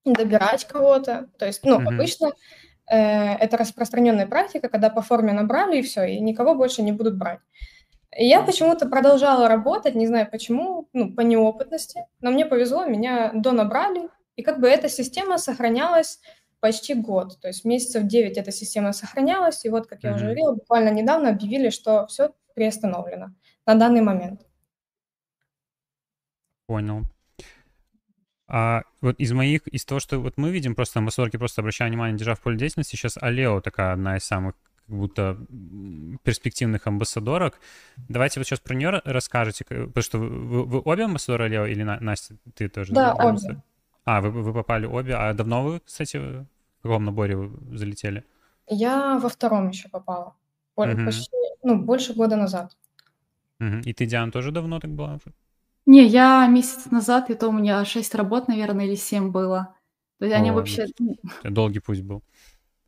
добирать кого-то, то есть, ну, Мгм. обычно э, это распространенная практика, когда по форме набрали и все, и никого больше не будут брать. И я почему-то продолжала работать, не знаю почему, ну, по неопытности, но мне повезло, меня донабрали, и как бы эта система сохранялась почти год, то есть месяцев 9 эта система сохранялась, и вот, как я уже говорила, буквально недавно объявили, что все приостановлено на данный момент. Понял. А вот из моих, из того, что вот мы видим, просто амбассадорки, просто обращаю внимание, держа в поле деятельности, сейчас Алео такая одна из самых как будто перспективных амбассадорок. Давайте вот сейчас про нее расскажете, потому что вы, вы обе амбассадоры Алео или На- Настя, ты тоже? Да, обе. амбассадор? А, вы, вы попали обе. А давно вы, кстати, в каком наборе вы залетели? Я во втором еще попала, Мгм. почти, ну, больше года назад. Мгм. И ты, Диана, тоже давно так была уже? Не, я месяц назад, и то у меня 6 работ, наверное, или 7 было. То есть они О, вообще... ну, Это долгий путь был.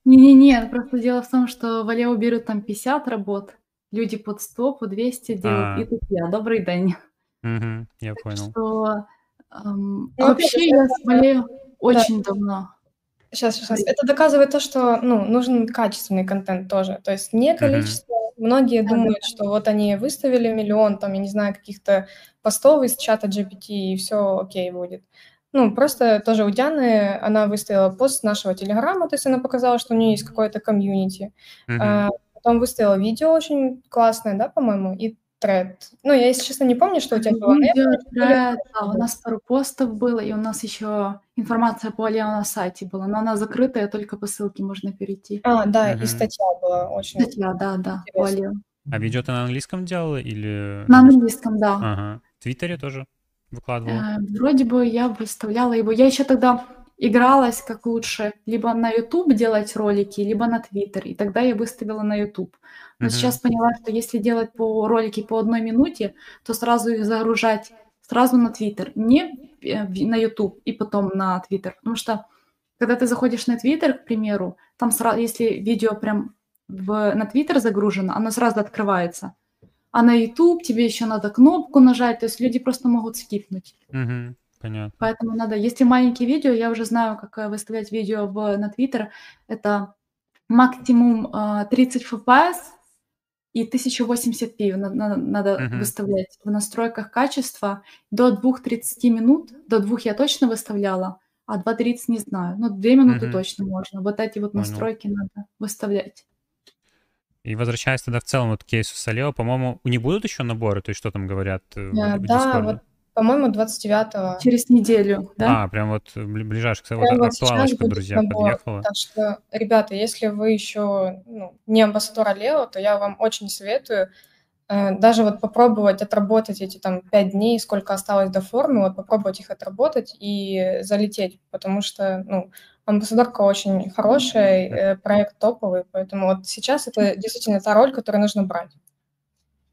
Не-не-не, просто дело в том, что в Алео берут там 50 работ, люди под 100, по 200 делают, А. и тут я, добрый день. Мгм, я понял. Что Ну, вообще я с Алео очень давно. Сейчас, сейчас. Это доказывает то, что ну, нужен качественный контент тоже. То есть не количество. Многие Да, думают, что вот они выставили миллион, там, я не знаю, каких-то постов из чата GPT, и все окей будет. Ну, просто тоже у Дианы, она выставила пост с нашего телеграма, то есть она показала, что у нее есть какое-то комьюнити. Мгм. А, потом выставила видео очень классное, да, по-моему, и тред. Ну, я, если честно, не помню, что у тебя было. Видео, тред, да, у нас пару постов было, и у нас еще информация по Алео на сайте была, но она закрытая, только по ссылке можно перейти. А, да, Мгм. и статья была очень... Статья, да, да, по. Алео. А видео ты на английском делала или... На английском, да. Ага. В Твиттере тоже выкладывала? Э, Вроде бы я выставляла его. Я еще тогда игралась, как лучше, либо на YouTube делать ролики, либо на Twitter. И тогда я выставила на YouTube. Но Мгм. сейчас поняла, что если делать по ролики по одной минуте, то сразу их загружать сразу на Twitter, не э, на YouTube и потом на Twitter. Потому что когда ты заходишь на Twitter, к примеру, там сразу, если видео прям в, на Twitter загружено, оно сразу открывается. а на YouTube тебе еще надо кнопку нажать, то есть люди просто могут скипнуть. Угу, понятно. Поэтому надо, если маленькие видео, я уже знаю, как э, выставлять видео в, на Twitter, это максимум э, 30 FPS и 1080p на- на- надо Мгм. выставлять в настройках качества. До 2-30 минут, до 2 я точно выставляла, а 2.30 не знаю. Ну, 2 минуты Мгм. точно можно. Вот эти вот Понял. настройки надо выставлять. И возвращаясь тогда в целом вот к кейсу с Алео, по-моему, у них будут еще наборы? То есть что там говорят э, в, Э, в Да, вот, по-моему, 29-го. Через неделю, да? А, прям вот бли- ближайший, кстати, вот Прямо вот сейчас актуалочка, друзья, набор. подъехала. Так что, ребята, если вы еще ну, не амбассадор Алео, то я вам очень советую э, даже вот попробовать отработать эти там пять дней, сколько осталось до формы, вот попробовать их отработать и залететь, потому что, ну, амбассадорка очень хорошая, э, проект топовый, поэтому вот сейчас это действительно та роль, которую нужно брать.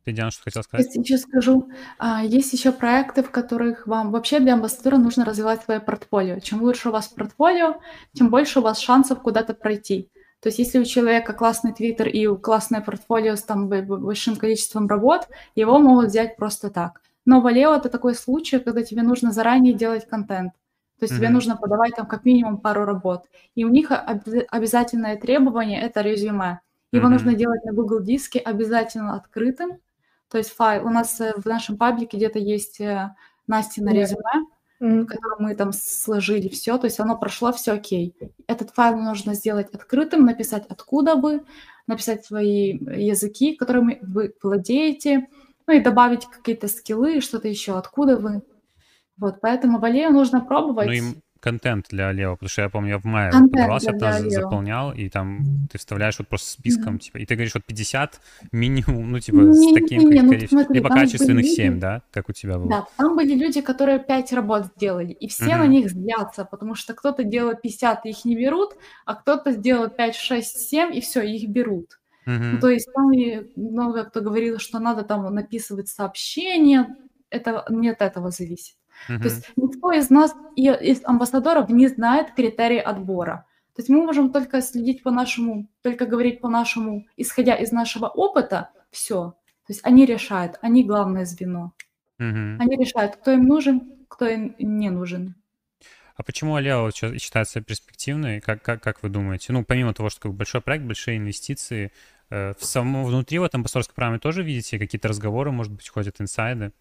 Ты, Диана, что хотел сказать? Я сейчас скажу, а, есть еще проекты, в которых вам вообще для амбассадора нужно развивать свое портфолио. Чем лучше у вас портфолио, тем больше у вас шансов куда-то пройти. То есть если у человека классный твиттер и классное портфолио с там большим количеством работ, его могут взять просто так. Но Валео это такой случай, когда тебе нужно заранее делать контент. То есть тебе Мгм. нужно подавать там как минимум пару работ. И у них обяз- обязательное требование – это резюме. Его Мгм. нужно делать на Google диске обязательно открытым, то есть файл, у нас э, в нашем паблике где-то есть э, Настя на резюме, М, которое мы там сложили все, то есть оно прошло, все окей. Этот файл нужно сделать открытым, написать, откуда вы, написать свои языки, которыми вы владеете, ну и добавить какие-то скиллы, что-то еще, откуда вы. Вот, поэтому Валею нужно пробовать. Ну, им контент для Алео, потому что я помню, я в мае Контент подавался, я заполнял, и там ты вставляешь вот просто списком, типа, и ты говоришь, вот 50 минимум, ну, типа, Не, с не, таким не, ну, количеством, смотри, либо качественных люди- 7, да, как у тебя было? Да, там были люди, которые 5 работ сделали, и все на Мгм. них злятся, потому что кто-то делает 50, и их не берут, а кто-то сделал 5, 6, 7, и все, их берут. Ну, Мгм. то есть там много кто говорил, что надо там написывать сообщения, это не от этого зависит. Мгм. То есть никто из нас, из амбассадоров не знает критерии отбора. То есть мы можем только следить по нашему, только говорить по нашему, исходя из нашего опыта, все. То есть они решают, они главное звено. Мгм. Они решают, кто им нужен, кто им не нужен. А почему чё- считается перспективной? Как, как, как вы думаете? Ну, помимо того, что как большой проект, большие инвестиции, э, в самом внутри в этом амбассадорской программе тоже видите какие-то разговоры, может быть, ходят инсайды?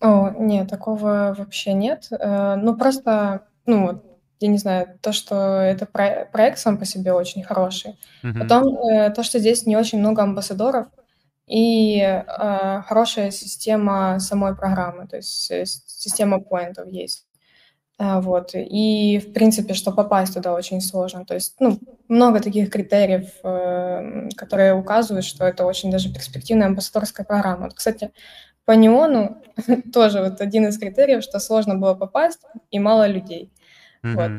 О, нет, такого вообще нет. Э, Ну, просто, ну, вот, я не знаю, то, что это про- проект сам по себе очень хороший. Мгм. Потом э, то, что здесь не очень много амбассадоров и э, хорошая система самой программы, то есть э, с- система поинтов есть. А, Вот. И, в принципе, что попасть туда очень сложно. То есть, ну, много таких критериев, э, которые указывают, что это очень даже перспективная амбассадорская программа. Вот, кстати, по неону тоже вот один из критериев, что сложно было попасть и мало людей. Вот.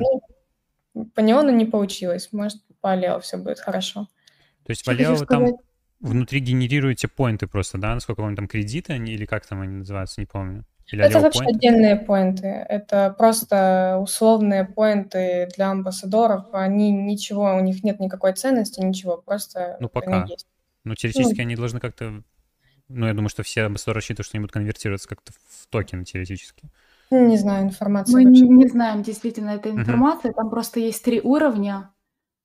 Ну, по неону не получилось. Может, по Алео все будет хорошо. То есть хочу Алео там внутри генерируете поинты просто, да? Насколько вам там кредиты они, или как там они называются, не помню. Или Это вообще поинты? отдельные поинты. Это просто условные поинты для амбассадоров. Они ничего, у них нет никакой ценности, ничего, просто Ну, пока. есть. Ну, теоретически они должны как-то... Ну, я думаю, что все амбассадоры рассчитывают, что они будут конвертироваться как-то в токен теоретически. Ну, Не знаю, информации Мы вообще. не, знаем действительно этой информации. Там просто есть три уровня.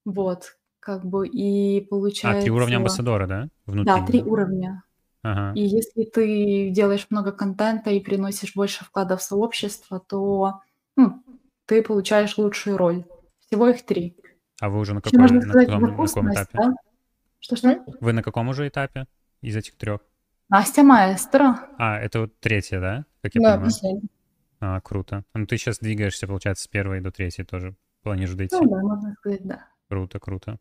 Вот, как бы, и А, получается... три уровня амбассадора, да? Внутри. Да, три уровня. Ага. И если ты делаешь много контента и приносишь больше вклада в сообщество, то ну, ты получаешь лучшую роль. Всего их три. А вы уже на каком, на сказать каком, на каком этапе? да? Что-что? Вы на каком уже этапе из этих трех? Настя маэстро. А, это вот третья, да? Как я Да, понимаю. последний. А, круто. Ну, ты сейчас двигаешься, получается, с первой до третьей тоже. Планируешь дойти. Ну да, можно сказать, да. Круто, круто.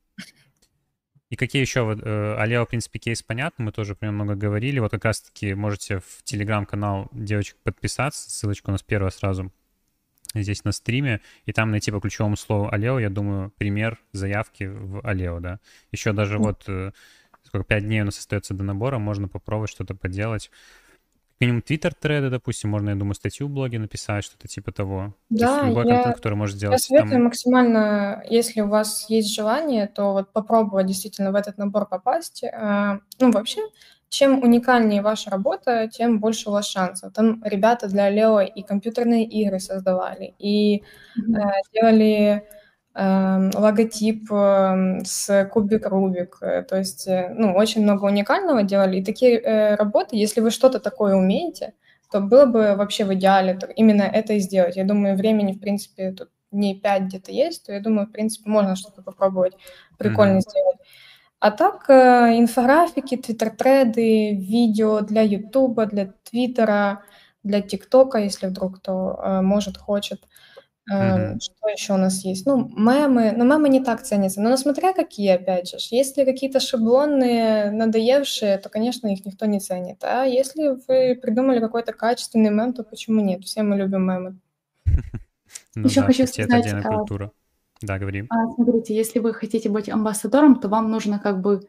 И какие еще вот, э, Алео, в принципе, кейс понятно, мы тоже него много говорили. Вот как раз-таки можете в телеграм-канал девочек подписаться, ссылочка у нас первая сразу здесь на стриме, и там найти по ключевому слову Алео, я думаю, пример заявки в Алео, да. Еще даже вот, э, сколько, 5 дней у нас остается до набора, можно попробовать что-то поделать. Как минимум твиттер-треды, допустим, можно, я думаю, статью в блоге написать, что-то типа того. То есть Да, любой я- контент, который может Я сделать советую там... максимально, если у вас есть желание, то вот попробовать действительно в этот набор попасть. А, Ну, вообще, чем уникальнее ваша работа, тем больше у вас шансов. Там ребята для Лео и компьютерные игры создавали, и mm-hmm. э, делали э, логотип э, с кубик Рубик. То есть, э, ну, очень много уникального делали. И такие э, работы, если вы что-то такое умеете, то было бы вообще в идеале именно это и сделать. Я думаю, времени, в принципе, тут не 5 где-то есть, то я думаю, в принципе, можно что-то попробовать прикольно mm-hmm. сделать. А так, э, инфографики, твиттер-треды, видео для Ютуба, для Твиттера, для ТикТока, если вдруг кто э, может, хочет. Э, Что еще у нас есть? Ну, мемы. Но мемы не так ценятся. Но смотря какие, опять же. Если какие-то шаблонные, надоевшие, то, конечно, их никто не ценит. А если вы придумали какой-то качественный мем, то почему нет? Все мы любим мемы. Ну Еще хочу сказать, это а, культура. Да, говори. А, смотрите, если вы хотите быть амбассадором, то вам нужно как бы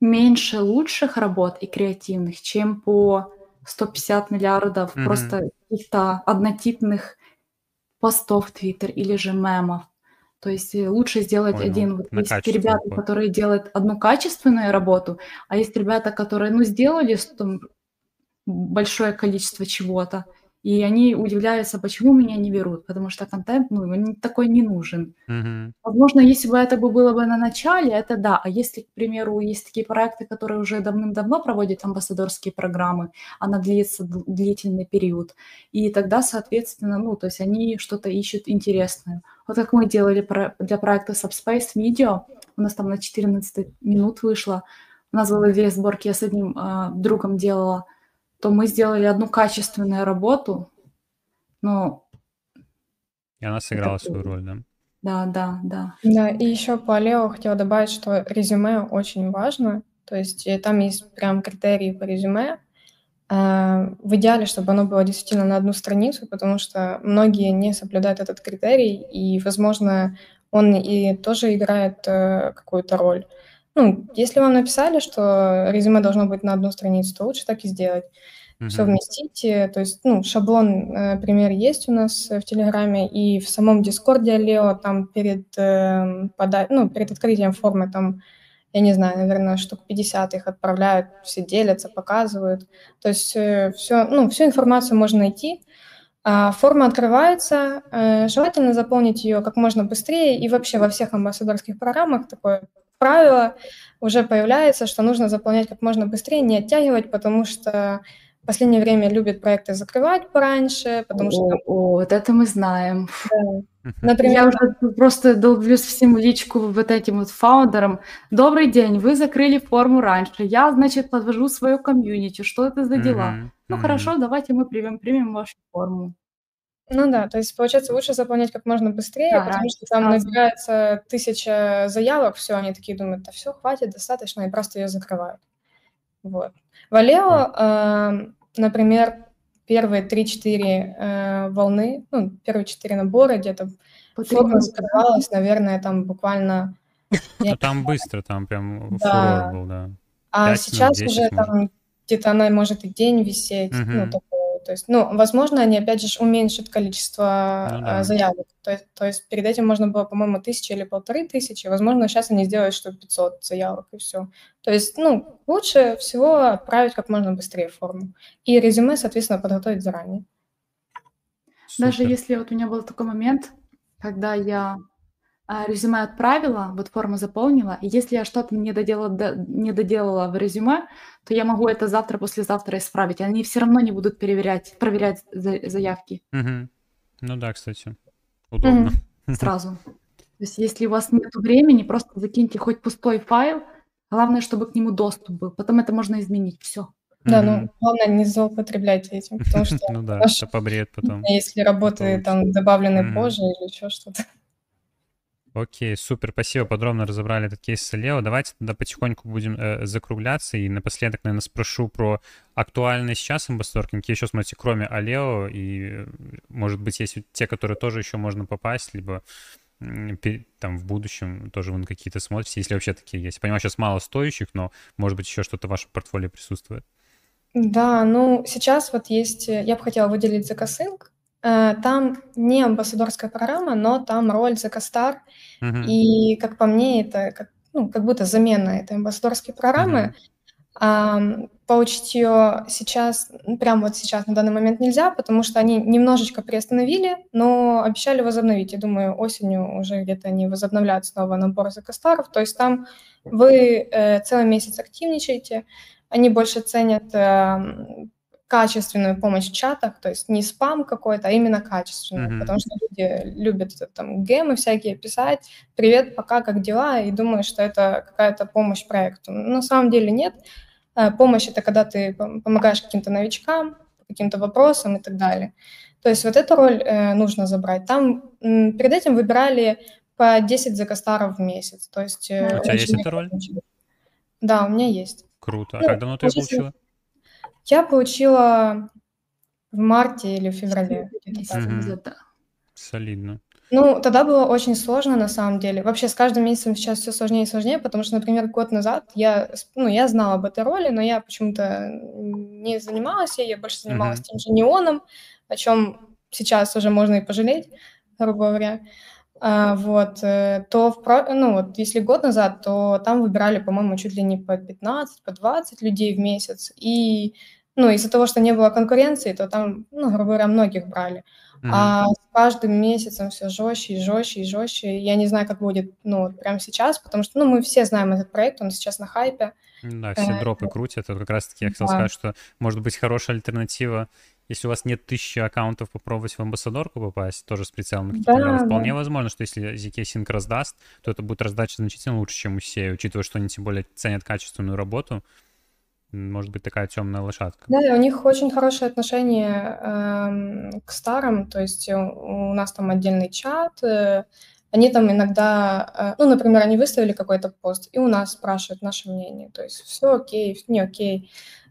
меньше лучших работ и креативных, чем по 150 миллиардов mm-hmm. просто каких-то однотипных постов в Твиттер или же мемов. То есть э, лучше сделать один. Ну, вот есть ребята, вот. которые делают одну качественную работу, а есть ребята, которые, ну, сделали там, большое количество чего-то, и они удивляются, почему меня не берут, потому что контент, ну, такой не нужен. Mm-hmm. Возможно, если бы это было бы на начале, это да. А если, к примеру, есть такие проекты, которые уже давным-давно проводят амбассадорские программы, она длится длительный период, и тогда, соответственно, ну, то есть они что-то ищут интересное. Вот как мы делали для проекта Subspace видео, у нас там на 14 минут вышло, у нас было две сборки, я с одним э, другом делала – то мы сделали одну качественную работу, но... И она сыграла это... свою роль, да? Да, да, да. Да, и еще по Лео хотела добавить, что резюме очень важно. То есть э, там есть прям критерии по резюме. Э, в идеале, чтобы оно было действительно на одну страницу, потому что многие не соблюдают этот критерий, и, возможно, он и тоже играет э, какую-то роль. Ну, если вам написали, что резюме должно быть на одну страницу, то лучше так и сделать. Угу. Все вместите. То есть, ну, шаблон, э, пример есть у нас в Телеграме, и в самом Дискорде Лео там перед, э, пода... ну, перед открытием формы там, я не знаю, наверное, штук 50 их отправляют, все делятся, показывают. То есть э, все, ну, всю информацию можно найти. А форма открывается, э, желательно заполнить ее как можно быстрее, и вообще во всех амбассадорских программах такое правило уже появляется, что нужно заполнять как можно быстрее, не оттягивать, потому что в последнее время любят проекты закрывать пораньше, потому о, что... О, вот это мы знаем. Да. Например, я уже просто долблюсь всем личку вот этим вот фаундерам. Добрый день, вы закрыли форму раньше. Я, значит, подвожу свою комьюнити. Что это за дела? Mm-hmm. Ну mm-hmm. хорошо, давайте мы примем, примем вашу форму. Ну да, то есть, получается, лучше заполнять как можно быстрее, Да, потому что там сразу. набирается тысяча заявок, все, они такие думают, да все, хватит, достаточно, и просто ее закрывают. Вот. В Алео, эм, например, первые 3-4 э, волны, ну, первые 4 набора где-то форма закрывалась, наверное, там буквально... Ну там быстро, там прям Да. фурор был, да. А сейчас уже там где-то она может и день висеть, ну, То есть, ну, возможно, они, опять же, уменьшат количество ну, да. заявок. То есть, то есть перед этим можно было, по-моему, тысяча или полторы тысячи. Возможно, сейчас они сделают, что 500 заявок и все. То есть, ну, лучше всего отправить как можно быстрее форму. И резюме, соответственно, подготовить заранее. Супер. Даже если вот у меня был такой момент, когда я а, резюме отправила, вот форму заполнила, и если я что-то не доделала, не доделала в резюме, то я могу это завтра, послезавтра исправить. Они все равно не будут проверять, проверять заявки. Угу. Ну да, кстати, удобно. Угу. Сразу. То есть если у вас нет времени, просто закиньте хоть пустой файл, главное, чтобы к нему доступ был. Потом это можно изменить, все. Да, ну главное не злоупотреблять этим, потому что ну да, это побреет потом. Если работы там добавлены позже или еще что-то. Окей, супер, спасибо, подробно разобрали этот кейс с Лео. Давайте тогда потихоньку будем э, закругляться. И напоследок, наверное, спрошу про актуальный сейчас. Какие еще, смотрите, кроме Алео, и, может быть, есть те, которые тоже еще можно попасть, либо там в будущем тоже вы какие-то смотрите, если вообще такие есть. Я понимаю, сейчас мало стоящих, но, может быть, еще что-то в вашем портфолио присутствует. Да, ну, сейчас вот есть, э, я бы хотела выделить Закасынг, Э, там не амбассадорская программа, но там роль Закастар. Мгм. И, как по мне, это как, ну, как будто замена этой амбассадорской программы. Мгм. Получить ее сейчас, прямо вот сейчас, на данный момент нельзя, потому что они немножечко приостановили, но обещали возобновить. Я думаю, осенью уже где-то они возобновляют снова набор закастаров. То есть там вы э, целый месяц активничаете, они больше ценят э, качественную помощь в чатах, то есть не спам какой-то, а именно качественную, mm-hmm. потому что люди любят там гемы всякие писать, привет, пока, как дела, и думают, что это какая-то помощь проекту. Но на самом деле нет. Э, помощь — это когда ты помогаешь каким-то новичкам, каким-то вопросам и так далее. То есть вот эту роль э, нужно забрать. Там м, перед этим выбирали по 10 закастаров в месяц. То есть, э, у тебя есть эта роль? Да, у меня есть. Круто. А ну, как давно ты ее получила? Я получила в марте или в феврале. Солидно. Ну, тогда было очень сложно на самом деле. Вообще с каждым месяцем сейчас все сложнее и сложнее, потому что, например, год назад я, ну, я знала об этой роли, но я почему-то не занималась ей, я больше занималась mm-hmm. тем же неоном, о чем сейчас уже можно и пожалеть, грубо говоря. А, вот, э, то, в, ну, вот, если год назад, то там выбирали, по-моему, чуть ли не по 15, по 20 людей в месяц, и, ну, из-за того, что не было конкуренции, то там, ну, грубо говоря, многих брали. Mm-hmm. А с каждым месяцем все жестче и жестче и жестче. Я не знаю, как будет, ну, вот прямо сейчас, потому что, ну, мы все знаем этот проект, он сейчас на хайпе. Да, все э, дропы крутят. Это как раз-таки я хотел да. сказать, что может быть хорошая альтернатива если у вас нет тысячи аккаунтов, попробовать в амбассадорку попасть, тоже с прицелом на да, Вполне да. возможно, что если ZK Sync раздаст, то это будет раздача значительно лучше, чем у SEA, учитывая, что они тем более ценят качественную работу. Может быть, такая темная лошадка. Да, у них очень хорошее отношение э, к старым, то есть у, у нас там отдельный чат, э, они там иногда, э, ну, например, они выставили какой-то пост, и у нас спрашивают наше мнение, то есть все окей, не окей.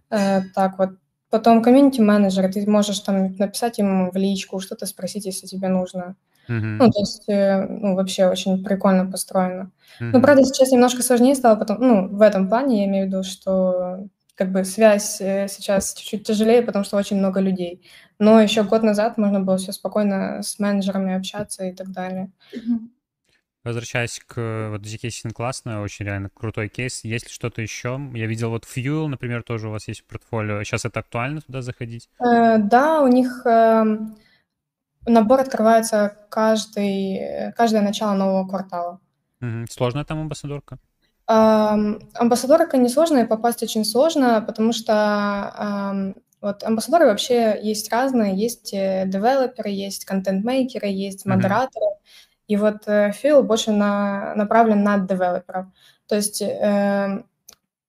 Э, так вот, Потом комьюнити-менеджер, ты можешь там написать ему в личку, что-то спросить, если тебе нужно. Ну, то есть, э, ну, вообще очень прикольно построено. Ну, правда, сейчас немножко сложнее стало, потом, ну, в этом плане я имею в виду, что как бы связь э, сейчас чуть-чуть тяжелее, потому что очень много людей. Но еще год назад можно было все спокойно с менеджерами общаться и так далее. Uh-huh. Возвращаясь к вот ZK классно, очень реально крутой кейс. Есть ли что-то еще? Я видел вот Fuel, например, тоже у вас есть в портфолио. Сейчас это актуально туда заходить? Э, да, у них э, набор открывается каждый, каждое начало нового квартала. Угу. Сложная там амбассадорка? Э, амбассадорка несложная, попасть очень сложно, потому что э, вот амбассадоры вообще есть разные. Есть э, девелоперы, есть контент-мейкеры, есть модераторы. Угу. И вот Фил э, больше на, направлен на девелоперов. То есть э,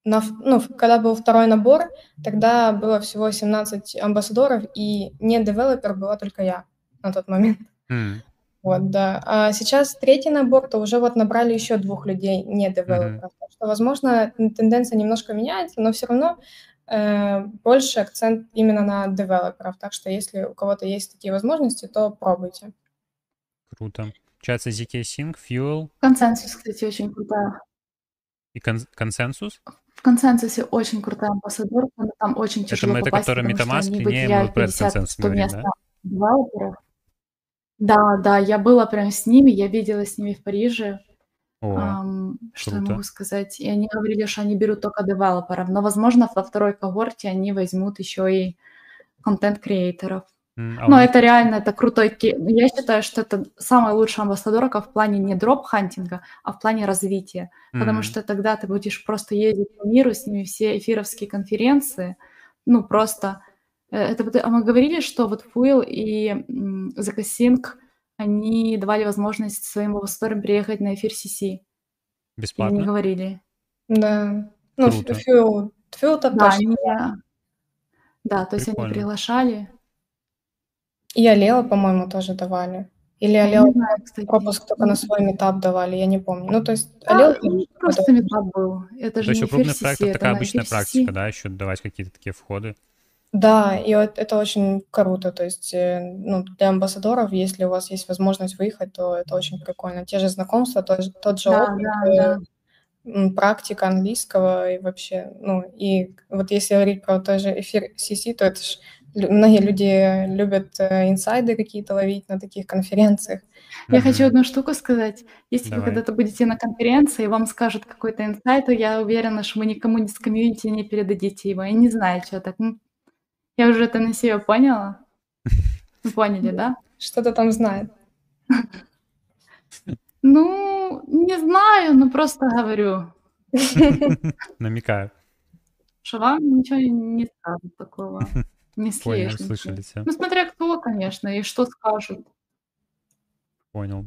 на, ну, когда был второй набор, тогда было всего 17 амбассадоров, и не девелопер была только я на тот момент. Mm. Вот, да. А сейчас третий набор, то уже вот набрали еще двух людей, не девелоперов. Mm-hmm. что, возможно, тенденция немножко меняется, но все равно э, больше акцент именно на девелоперов. Так что если у кого-то есть такие возможности, то пробуйте. Круто. Получается ZK Sync, Fuel. ConsenSys, кстати, очень крутая. И кон- ConsenSys? В ConsenSys е очень крутая амбассадорка, но там очень тяжело это, попасть, это который MetaMask, Linea, мы про ConsenSys говорим, да? девелоперов. Да, да, я была прям с ними, я видела с ними в Париже. О, um, что я могу сказать? И они говорили, что они берут только девелоперов, но, возможно, во второй когорте они возьмут еще и контент-креаторов. А Но это реально, это крутой Я считаю, что это самая лучшая амбассадорка в плане не дроп-хантинга, а в плане развития. Mm-hmm. Потому что тогда ты будешь просто ездить по миру, с ними все эфировские конференции. Ну, просто... Э, это, а мы говорили, что вот Фуил и Закасинг, они давали возможность своим амбассадорам приехать на эфир CC. Бесплатно? Или не говорили? Да. Ну, Фуил, Фуил-то да, они, да, то есть Прикольно. они приглашали, и Алела, по-моему, тоже давали. Или Алела пропуск только на свой метап давали, я не помню. Ну, то есть Алела... просто метап был. Это же еще крупный проект, это такая обычная практика, да, еще давать какие-то такие входы. Да, и вот это очень круто. То есть, э, ну, для амбассадоров, если у вас есть возможность выехать, то это очень прикольно. Те же знакомства, тот, тот же да, опыт, да, да. практика английского и вообще, ну, и вот если говорить про тот же эфир CC, то это же многие люди любят э, инсайды какие-то ловить на таких конференциях. Я хочу одну штуку сказать. Если Давай. вы когда-то будете на конференции, и вам скажут какой-то инсайт, то я уверена, что вы никому из комьюнити не передадите его. Я не знаю, что так. Ну, я уже это на себе поняла. Вы поняли, да? Что-то там знает. Ну, не знаю, но просто говорю. Намекаю. Что вам ничего не скажут такого. Не Понял, слышали тебя. Ну, смотря кто, конечно, и что скажут. Понял.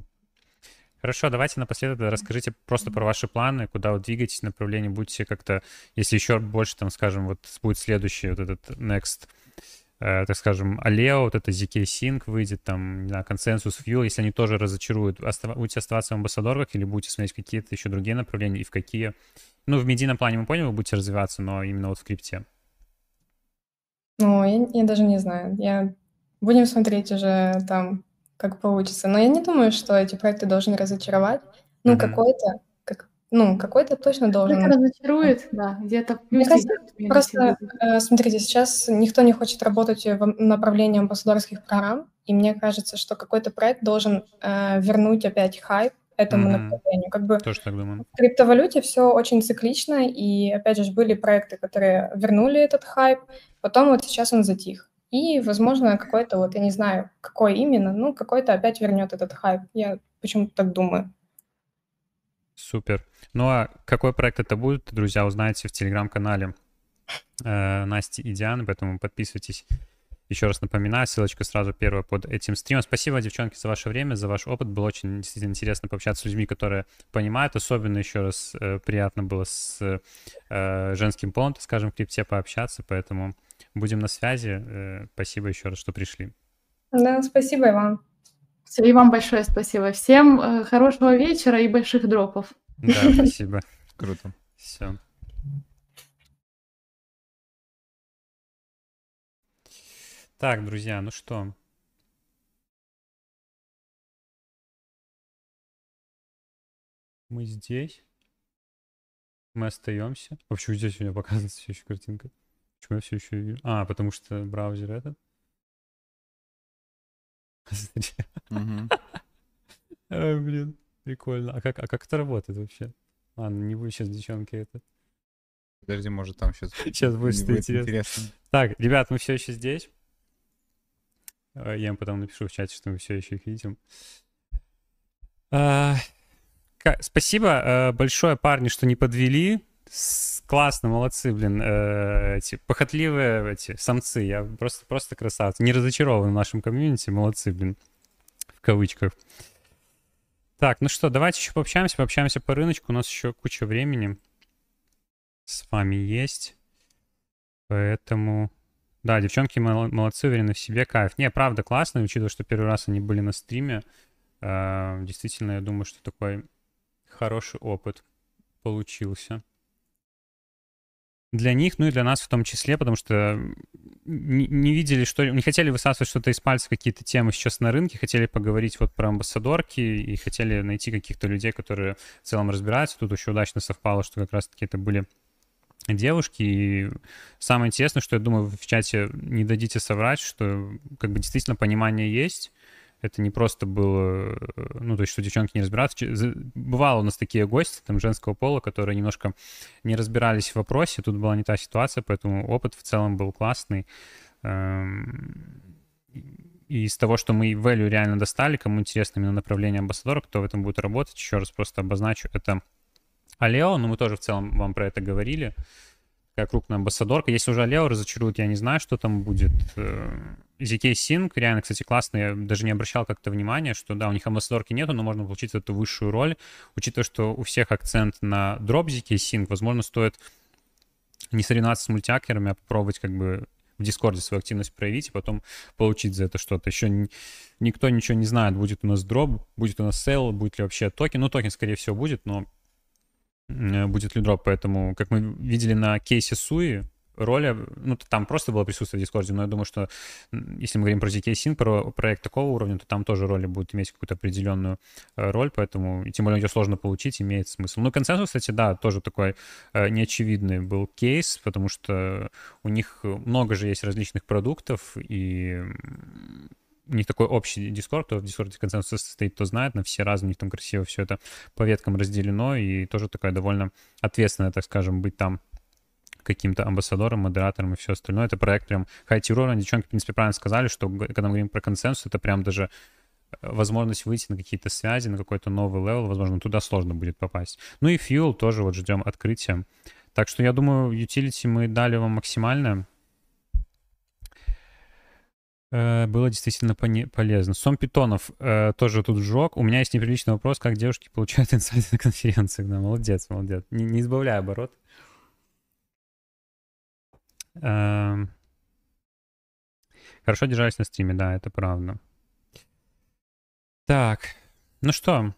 Хорошо, давайте напоследок расскажите просто про ваши планы, куда вы двигаетесь, направление, будете как-то, если еще больше, там, скажем, вот будет следующий вот этот next, э, так скажем, Aleo, вот это ZK Sync выйдет, там, не знаю, Consensus View, если они тоже разочаруют, остав... будете оставаться в амбассадорах или будете смотреть какие-то еще другие направления и в какие? Ну, в медийном плане мы поняли, вы будете развиваться, но именно вот в крипте. Ну, я, я даже не знаю. Я... Будем смотреть уже там, как получится. Но я не думаю, что эти проекты должны разочаровать. Ну, mm-hmm. какой-то, как, ну, какой-то точно должен. Это разочарует, да, где-то Мне кажется, просто, э, смотрите, сейчас никто не хочет работать в направлении амбассадорских программ, и мне кажется, что какой-то проект должен э, вернуть опять хайп этому mm-hmm. направлению. Как бы Тоже так думаю. В криптовалюте все очень циклично, и опять же были проекты, которые вернули этот хайп, потом вот сейчас он затих. И, возможно, какой-то вот, я не знаю, какой именно, ну, какой-то опять вернет этот хайп. Я почему-то так думаю. Супер. Ну а какой проект это будет, друзья, узнаете в телеграм-канале э, Насти и Дианы, поэтому подписывайтесь еще раз напоминаю, ссылочка сразу первая под этим стримом. Спасибо, девчонки, за ваше время, за ваш опыт. Было очень действительно интересно пообщаться с людьми, которые понимают. Особенно еще раз э, приятно было с э, женским полом, так скажем, в крипте пообщаться. Поэтому будем на связи. Э, спасибо еще раз, что пришли. Да, спасибо и вам. Все, и вам большое спасибо. Всем э, хорошего вечера и больших дропов. Да, спасибо. Круто. Все. Так, друзья, ну что? Мы здесь. Мы остаемся. А почему здесь у меня показывается все еще картинка? Почему я все еще вижу? А, потому что браузер этот. Ой, блин, прикольно. А как, а как это работает вообще? Ладно, не будет сейчас девчонки это. Подожди, может там сейчас... Сейчас будет что интересно. Так, ребят, мы все еще здесь. Э, я им потом напишу в чате, что мы все еще их видим. А, спасибо э, большое, парни, что не подвели. Классно, молодцы, блин. Э, эти похотливые эти самцы. Я просто, просто красавцы. Не разочарован в нашем комьюнити. Молодцы, блин. В кавычках. Так, ну что, давайте еще пообщаемся. Пообщаемся по рыночку. У нас еще куча времени с вами есть. Поэтому да, девчонки молодцы, уверены в себе, кайф. Не, правда, классно, учитывая, что первый раз они были на стриме. Э, действительно, я думаю, что такой хороший опыт получился. Для них, ну и для нас в том числе, потому что не, не видели, что... Не хотели высасывать что-то из пальца, какие-то темы сейчас на рынке, хотели поговорить вот про амбассадорки и хотели найти каких-то людей, которые в целом разбираются. Тут еще удачно совпало, что как раз-таки это были девушки. И самое интересное, что я думаю, в чате не дадите соврать, что как бы действительно понимание есть. Это не просто было, ну, то есть, что девчонки не разбираются. Бывало у нас такие гости, там, женского пола, которые немножко не разбирались в вопросе. Тут была не та ситуация, поэтому опыт в целом был классный. Эм, и из того, что мы value реально достали, кому интересно именно направление амбассадора, кто в этом будет работать, еще раз просто обозначу, это Алео, ну мы тоже в целом вам про это говорили, как крупная амбассадорка. Если уже Aleo разочарует, я не знаю, что там будет. zkSync, реально, кстати, классно, я даже не обращал как-то внимания, что да, у них амбассадорки нету, но можно получить эту высшую роль. Учитывая, что у всех акцент на drop zkSync, возможно, стоит не соревноваться с мультиакерами, а попробовать как бы в Дискорде свою активность проявить и потом получить за это что-то. Еще ни, никто ничего не знает, будет у нас drop, будет у нас sale, будет ли вообще токен. Ну, токен, скорее всего, будет, но Э, будет ли drop, поэтому, как мы видели на кейсе Sui, роли, ну, там просто было присутствие в Дискорде, но я думаю, что если мы говорим про zkSync, про проект такого уровня, то там тоже роли будут иметь какую-то определенную э, роль, поэтому, и тем более ее сложно получить, имеет смысл. Ну, ConsenSys, кстати, да, тоже такой э, неочевидный был кейс, потому что у них много же есть различных продуктов, и у них такой общий дискорд, кто в дискорде ConsenSys состоит, кто знает, на все разные, у них там красиво все это по веткам разделено, и тоже такая довольно ответственная, так скажем, быть там каким-то амбассадором, модератором и все остальное. Это проект прям high tier а. Девчонки, в принципе, правильно сказали, что когда мы говорим про ConsenSys, это прям даже э, возможность выйти на какие-то связи, на какой-то новый level, возможно, туда сложно будет попасть. Ну и Fuel тоже вот ждем открытия. Так что я думаю, utility мы дали вам максимально. Э, было действительно полезно. Сом Питонов э, тоже тут сжег. У меня есть неприличный вопрос, как девушки получают инсайты на конференциях. Да, молодец, молодец. Не, не сбавляй оборот. Эм, хорошо держались на стриме, да, это правда. Так, ну что,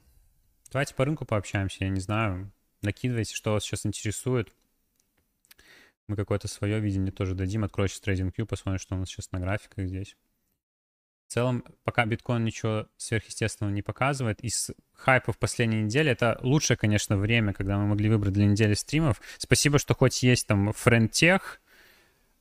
давайте по рынку пообщаемся, я не знаю. Накидывайте, что вас сейчас интересует. Мы какое-то свое видение тоже дадим. Открою сейчас TradingView, посмотрим, что у нас сейчас на графиках здесь. В целом, пока биткоин ничего сверхъестественного не показывает, из хайпов последней недели это лучшее, конечно, время, когда мы могли выбрать для недели стримов. Спасибо, что хоть есть там френдтех,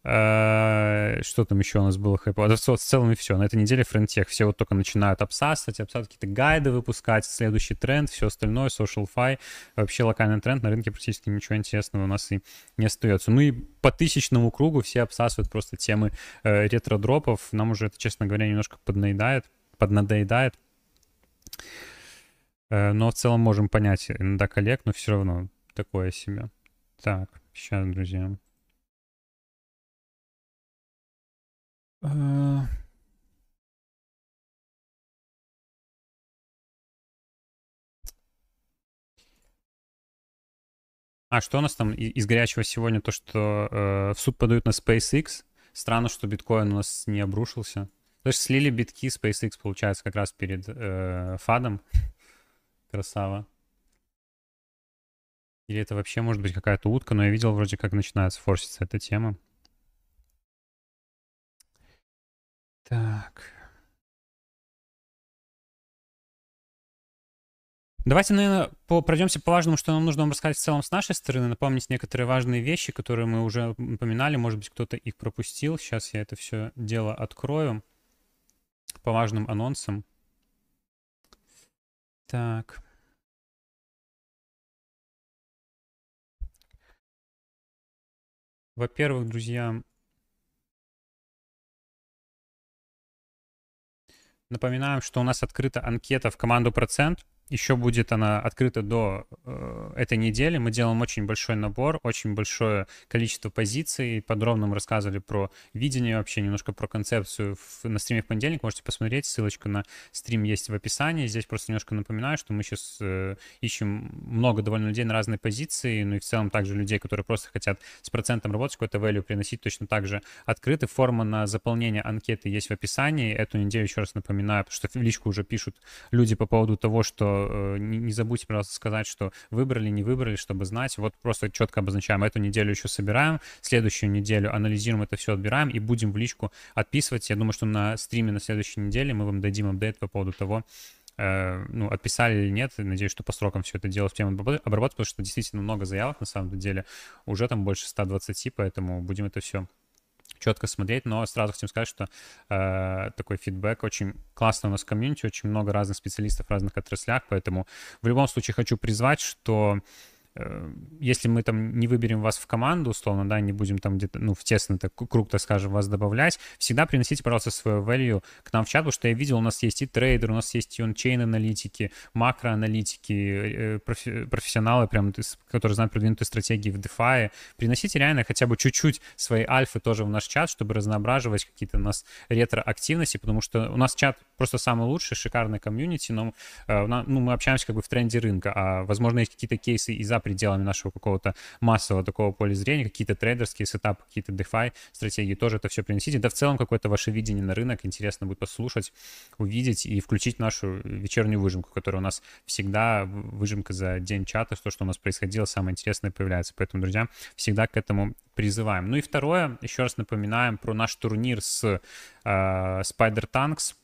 что там еще у нас было хайпово? Да, в целом и все. На этой неделе френтех все вот только начинают обсасывать, обсасывать какие-то гайды выпускать, следующий тренд, все остальное, social fi. Вообще локальный тренд на рынке практически ничего интересного у нас и не остается. Ну и по тысячному кругу все обсасывают просто темы э, ретро-дропов. Нам уже это, честно говоря, немножко поднаедает, поднадоедает. Э, но в целом можем понять иногда коллег, но все равно такое себе. Так, сейчас, друзья. А. а что у нас там из горячего сегодня? То, что э, в суд подают на SpaceX. Странно, что биткоин у нас не обрушился. То есть слили битки SpaceX, получается, как раз перед э, фадом. Красава. Или это вообще может быть какая-то утка, но я видел вроде как начинается форситься эта тема. Так. Давайте, наверное, пройдемся по важному, что нам нужно вам рассказать в целом с нашей стороны, напомнить некоторые важные вещи, которые мы уже упоминали, может быть, кто-то их пропустил. Сейчас я это все дело открою по важным анонсам. Так. Во-первых, друзья, Напоминаем, что у нас открыта анкета в команду «Процент». Еще будет она открыта до э, этой недели. Мы делаем очень большой набор, очень большое количество позиций. Подробно мы рассказывали про видение вообще, немножко про концепцию в, на стриме в понедельник. Можете посмотреть, ссылочка на стрим есть в описании. Здесь просто немножко напоминаю, что мы сейчас э, ищем много довольно людей на разные позиции, ну и в целом также людей, которые просто хотят с процентом работать, какой-то value приносить, точно так же открыты. Форма на заполнение анкеты есть в описании. Эту неделю еще раз напоминаю, потому что в личку уже пишут люди по поводу того, что Э, не, забудьте, пожалуйста, сказать, что выбрали, не выбрали, чтобы знать. Вот просто четко обозначаем. Эту неделю еще собираем, следующую неделю анализируем это все, отбираем и будем в личку отписывать. Я думаю, что на стриме на следующей неделе мы вам дадим апдейт по поводу того, э, ну, отписали или нет. Надеюсь, что по срокам все это дело успеем обработать, потому что действительно много заявок на самом деле. Уже там больше 120, поэтому будем это все четко смотреть, но сразу хотим сказать, что э, такой фидбэк очень классно у нас в комьюнити, очень много разных специалистов в разных отраслях, поэтому в любом случае хочу призвать, что если мы там не выберем вас в команду, условно, да, не будем там где-то, ну, в тесный так, круг, так скажем, вас добавлять, всегда приносите, пожалуйста, свою value к нам в чат, потому что я видел, у нас есть и трейдер, у нас есть и ончейн аналитики, макроаналитики, э, профи- профессионалы, прям, которые знают продвинутые стратегии в DeFi. Приносите реально хотя бы чуть-чуть своей альфы тоже в наш чат, чтобы разноображивать какие-то у нас ретро-активности, потому что у нас чат просто самый лучший, шикарный комьюнити, но э, ну, мы общаемся как бы в тренде рынка, а, возможно, есть какие-то кейсы и за пределами нашего какого-то массового такого поля зрения, какие-то трейдерские сетапы, какие-то DeFi стратегии, тоже это все приносите. Да в целом какое-то ваше видение на рынок интересно будет послушать, увидеть и включить нашу вечернюю выжимку, которая у нас всегда выжимка за день чата, то, что у нас происходило, самое интересное появляется. Поэтому, друзья, всегда к этому призываем. Ну и второе, еще раз напоминаем про наш турнир с э, Spider Tanks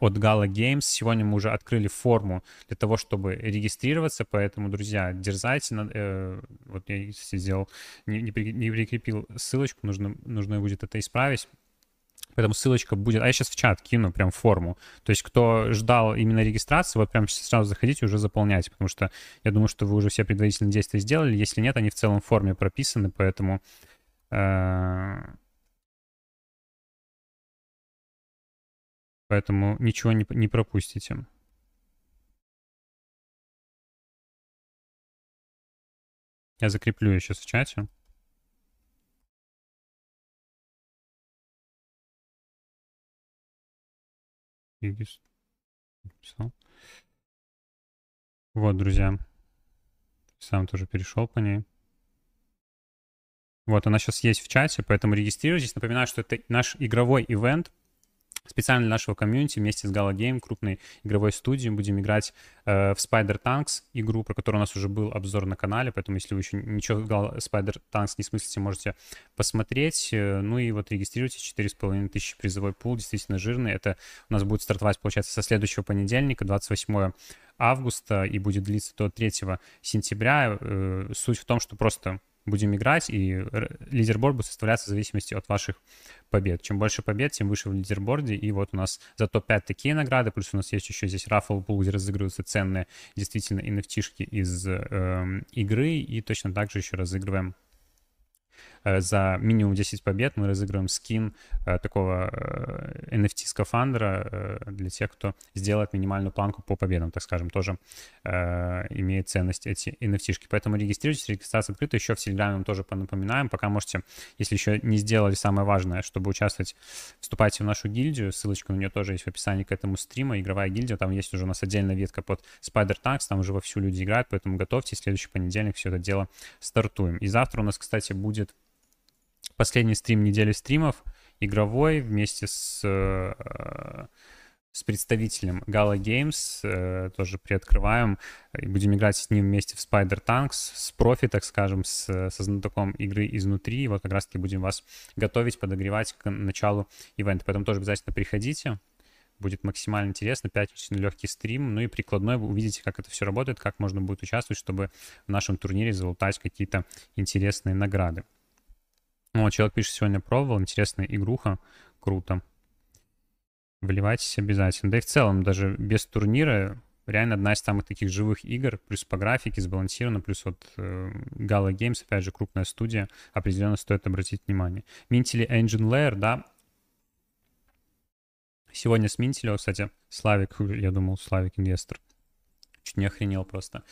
от Gala Games. Сегодня мы уже открыли форму для того, чтобы регистрироваться, поэтому, друзья, дерзайте. Э, вот я сделал, не, не, не прикрепил ссылочку, нужно, нужно будет это исправить. Поэтому ссылочка будет... А я сейчас в чат кину прям форму. То есть кто ждал именно регистрации, вот прям сразу заходите, уже заполняйте, потому что я думаю, что вы уже все предварительные действия сделали. Если нет, они в целом в форме прописаны, поэтому... Э, поэтому ничего не, не пропустите. Я закреплю ее сейчас в чате. Вот, друзья. Сам тоже перешел по ней. Вот, она сейчас есть в чате, поэтому регистрируйтесь. Напоминаю, что это наш игровой ивент — Специально для нашего комьюнити вместе с Gala Game, крупной игровой студией, будем играть э, в Spider Tanks, игру, про которую у нас уже был обзор на канале, поэтому если вы еще ничего Spider Tanks не смыслите, можете посмотреть. Э, ну и вот регистрируйтесь, 4,5 тысячи призовой пул, действительно жирный. Это у нас будет стартовать, получается, со следующего понедельника, 28 августа, и будет длиться до 3 сентября. Э, суть в том, что просто будем играть, и лидерборд будет составляться в зависимости от ваших побед. Чем больше побед, тем выше в лидерборде. И вот у нас за топ-5 такие награды, плюс у нас есть еще здесь рафл пул, где разыгрываются ценные действительно NFT-шки из э, игры. И точно так же еще разыгрываем за минимум 10 побед мы разыгрываем скин э, такого NFT-скафандра э, для тех, кто сделает минимальную планку по победам, так скажем, тоже имеет ценность эти NFT-шки. Поэтому регистрируйтесь, регистрация открыта. Еще в Телеграме мы тоже напоминаем, пока можете, если еще не сделали самое важное, чтобы участвовать, вступайте в нашу гильдию, ссылочка на нее тоже есть в описании к этому стриму, игровая гильдия, там есть уже у нас отдельная ветка под Spider Tanks, там уже вовсю люди играют, поэтому готовьтесь, следующий понедельник все это дело стартуем. И завтра у нас, кстати, будет последний стрим недели стримов, игровой, вместе с, э, с представителем Gala Games, э, тоже приоткрываем, и будем играть с ним вместе в Spider Tanks, с профи, так скажем, с, со знатоком игры изнутри, и вот как раз-таки будем вас готовить, подогревать к началу ивента, поэтому тоже обязательно приходите, будет максимально интересно, пятничный легкий стрим, ну и прикладной. Вы увидите, как это все работает, как можно будет участвовать, чтобы в нашем турнире залутать какие-то интересные награды. Ну, человек пишет, сегодня пробовал, интересная игруха, круто. Вливайтесь обязательно. Да и в целом, даже без турнира, реально одна из самых таких живых игр, плюс по графике, сбалансирована, плюс вот э, Gala Games, опять же, крупная студия, определенно стоит обратить внимание. Минтили Engine Layer, да, Сегодня с Минтилео, кстати, Славик, я думал, Славик инвестор. Чуть не охренел просто.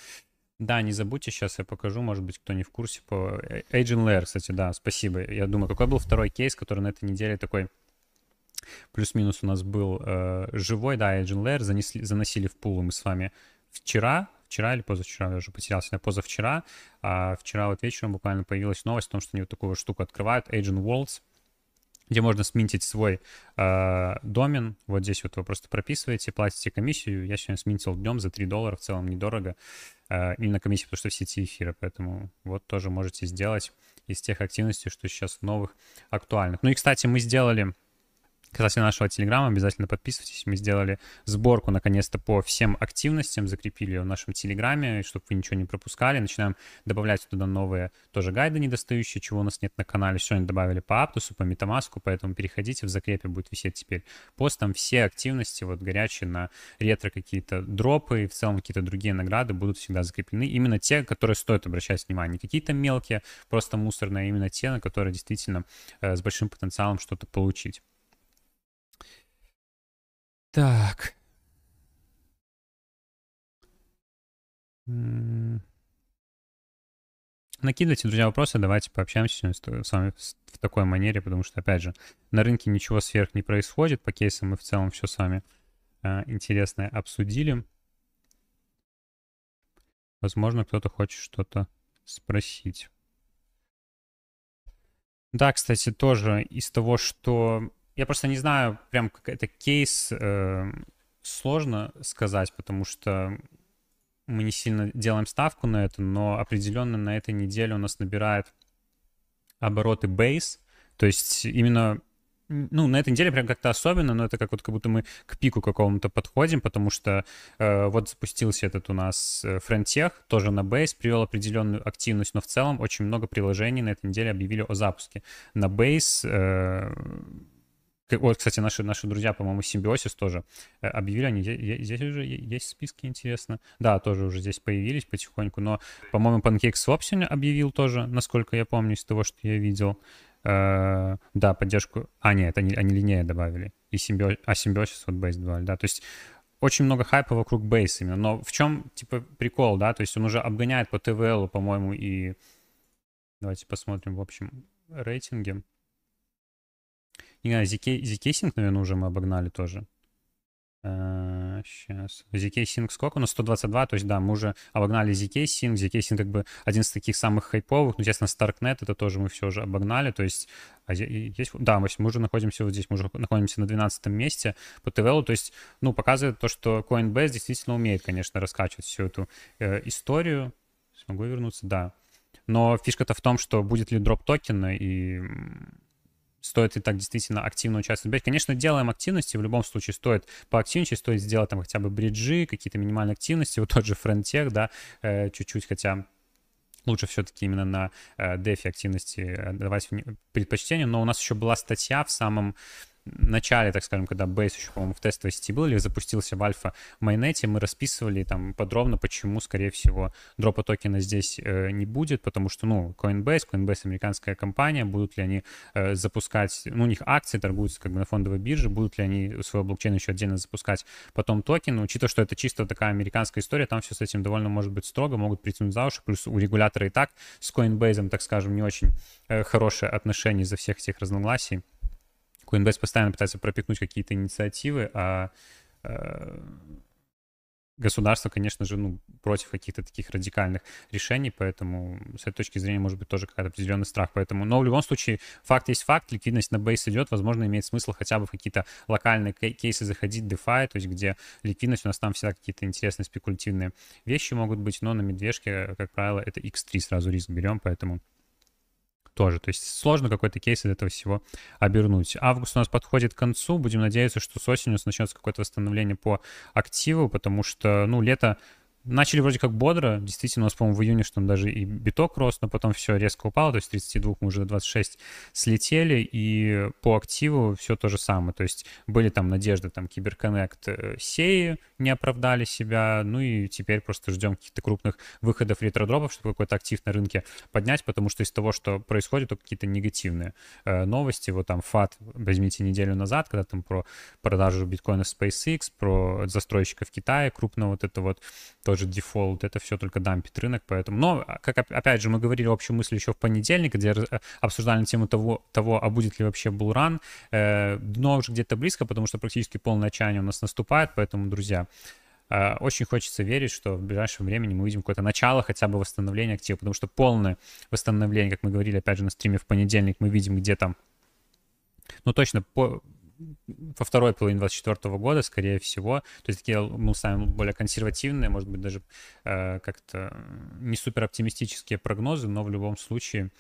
Да, не забудьте, сейчас я покажу, может быть, кто не в курсе по э, Agent Layer, кстати, да, спасибо. Я думаю, какой был второй кейс, который на этой неделе такой плюс-минус у нас был э, живой, да, Agent Layer, занесли, заносили в пул мы с вами вчера, вчера или позавчера, я уже потерялся, позавчера, а вчера вот вечером буквально появилась новость о том, что они вот такую штуку открывают, Agent Worlds, где можно сминтить свой э, домен. Вот здесь вот вы просто прописываете, платите комиссию. Я сегодня сминтил днем за 3 доллара, в целом недорого. Э, именно комиссия, потому что в сети эфира, поэтому вот тоже можете сделать из тех активностей, что сейчас новых, актуальных. Ну и, кстати, мы сделали Касательно нашего Телеграма, обязательно подписывайтесь. Мы сделали сборку, наконец-то, по всем активностям, закрепили ее в нашем Телеграме, чтобы вы ничего не пропускали. Начинаем добавлять туда новые тоже гайды недостающие, чего у нас нет на канале. Сегодня добавили по Аптусу, по Метамаску, поэтому переходите, в закрепе будет висеть теперь пост. Там все активности, вот горячие на ретро какие-то дропы и в целом какие-то другие награды будут всегда закреплены. Именно те, которые стоит обращать внимание. Не какие-то мелкие, просто мусорные, а именно те, на которые действительно э, с большим потенциалом что-то получить. Так. Накидывайте, друзья, вопросы, давайте пообщаемся с вами в такой манере, потому что, опять же, на рынке ничего сверх не происходит, по кейсам мы в целом все с вами э, интересное обсудили. Возможно, кто-то хочет что-то спросить. Да, кстати, тоже из того, что... Я просто не знаю, прям как это кейс э, сложно сказать, потому что мы не сильно делаем ставку на это, но определенно на этой неделе у нас набирает обороты бейс, то есть именно ну, на этой неделе прям как-то особенно, но это как вот как будто мы к пику какому-то подходим, потому что э, вот запустился этот у нас э, Frontech, тоже на Base, привел определенную активность, но в целом очень много приложений на этой неделе объявили о запуске. На Base э, вот, кстати, наши, наши друзья, по-моему, Симбиосис тоже э, объявили, они здесь уже есть списки, интересно. Да, тоже уже здесь появились потихоньку, но, по-моему, PancakeSwap сегодня объявил тоже, насколько я помню, из того, что я видел. Э, да, поддержку... А, нет, они, они линейно добавили. И симбио... А симбиосис вот Base 2, да. То есть очень много хайпа вокруг Base именно. Но в чем, типа, прикол, да? То есть он уже обгоняет по ТВЛ, по-моему, и... Давайте посмотрим, в общем, рейтинге. Не знаю, ZK, Sync, наверное, уже мы обогнали тоже. Сейчас. ZK Sync сколько? Ну, 122, то есть, да, мы уже обогнали ZK Sync. ZK Sync как бы один из таких самых хайповых. Ну, естественно, Starknet это тоже мы все уже обогнали. То есть, а есть, да, мы уже находимся вот здесь, мы уже находимся на 12 месте по ТВЛ. То есть, ну, показывает то, что Coinbase действительно умеет, конечно, раскачивать всю эту э, историю. Смогу вернуться? Да. Но фишка-то в том, что будет ли дроп токена и стоит ли так действительно активно участвовать. Конечно, делаем активности, в любом случае стоит поактивничать, стоит сделать там хотя бы бриджи, какие-то минимальные активности, вот тот же фронтех, да, э, чуть-чуть, хотя лучше все-таки именно на э, дефи активности э, давать предпочтение, но у нас еще была статья в самом начале, так скажем, когда Base еще, по-моему, в тестовой сети был или запустился в альфа майонете, мы расписывали там подробно, почему, скорее всего, дропа токена здесь э, не будет, потому что, ну, Coinbase, Coinbase американская компания, будут ли они э, запускать, ну, у них акции торгуются как бы на фондовой бирже, будут ли они свой блокчейн еще отдельно запускать потом токен, учитывая, что это чисто такая американская история, там все с этим довольно может быть строго, могут притянуть за уши, плюс у регулятора и так с Coinbase, так скажем, не очень э, хорошие отношения из-за всех этих разногласий. Coinbase постоянно пытается пропихнуть какие-то инициативы, а э, государство, конечно же, ну, против каких-то таких радикальных решений, поэтому с этой точки зрения может быть тоже какой-то определенный страх. Поэтому, но в любом случае, факт есть факт, ликвидность на бейс идет, возможно, имеет смысл хотя бы в какие-то локальные кейсы заходить, DeFi, то есть где ликвидность, у нас там всегда какие-то интересные спекулятивные вещи могут быть, но на медвежке, как правило, это X3 сразу риск берем, поэтому тоже. То есть сложно какой-то кейс из этого всего обернуть. Август у нас подходит к концу. Будем надеяться, что с осенью начнется какое-то восстановление по активу, потому что, ну, лето Начали вроде как бодро, действительно, у нас, по-моему, в июне, что там даже и биток рос, но потом все резко упало, то есть 32 мы уже до 26 слетели, и по активу все то же самое, то есть были там надежды, там, Киберконнект, э, сеи не оправдали себя, ну и теперь просто ждем каких-то крупных выходов ретродропов, чтобы какой-то актив на рынке поднять, потому что из того, что происходит, то какие-то негативные э, новости, вот там FUD, возьмите неделю назад, когда там про продажу биткоина SpaceX, про застройщика в Китае крупного вот это вот, тоже дефолт, это все только дампит рынок, поэтому... Но, а, как опять же, мы говорили общую мысль еще в понедельник, где э, обсуждали тему того, того а будет ли вообще bull run, э, дно уже где-то близко, потому что практически полное отчаяние у нас наступает, поэтому, друзья, э, очень хочется верить, что в ближайшем времени мы увидим какое-то начало хотя бы восстановления актива, потому что полное восстановление, как мы говорили опять же на стриме в понедельник, мы видим где-то ну, точно по, во второй половине 2024 года, скорее всего. То есть такие, мы сами более консервативные, может быть, даже э, как-то не супер оптимистические прогнозы, но в любом случае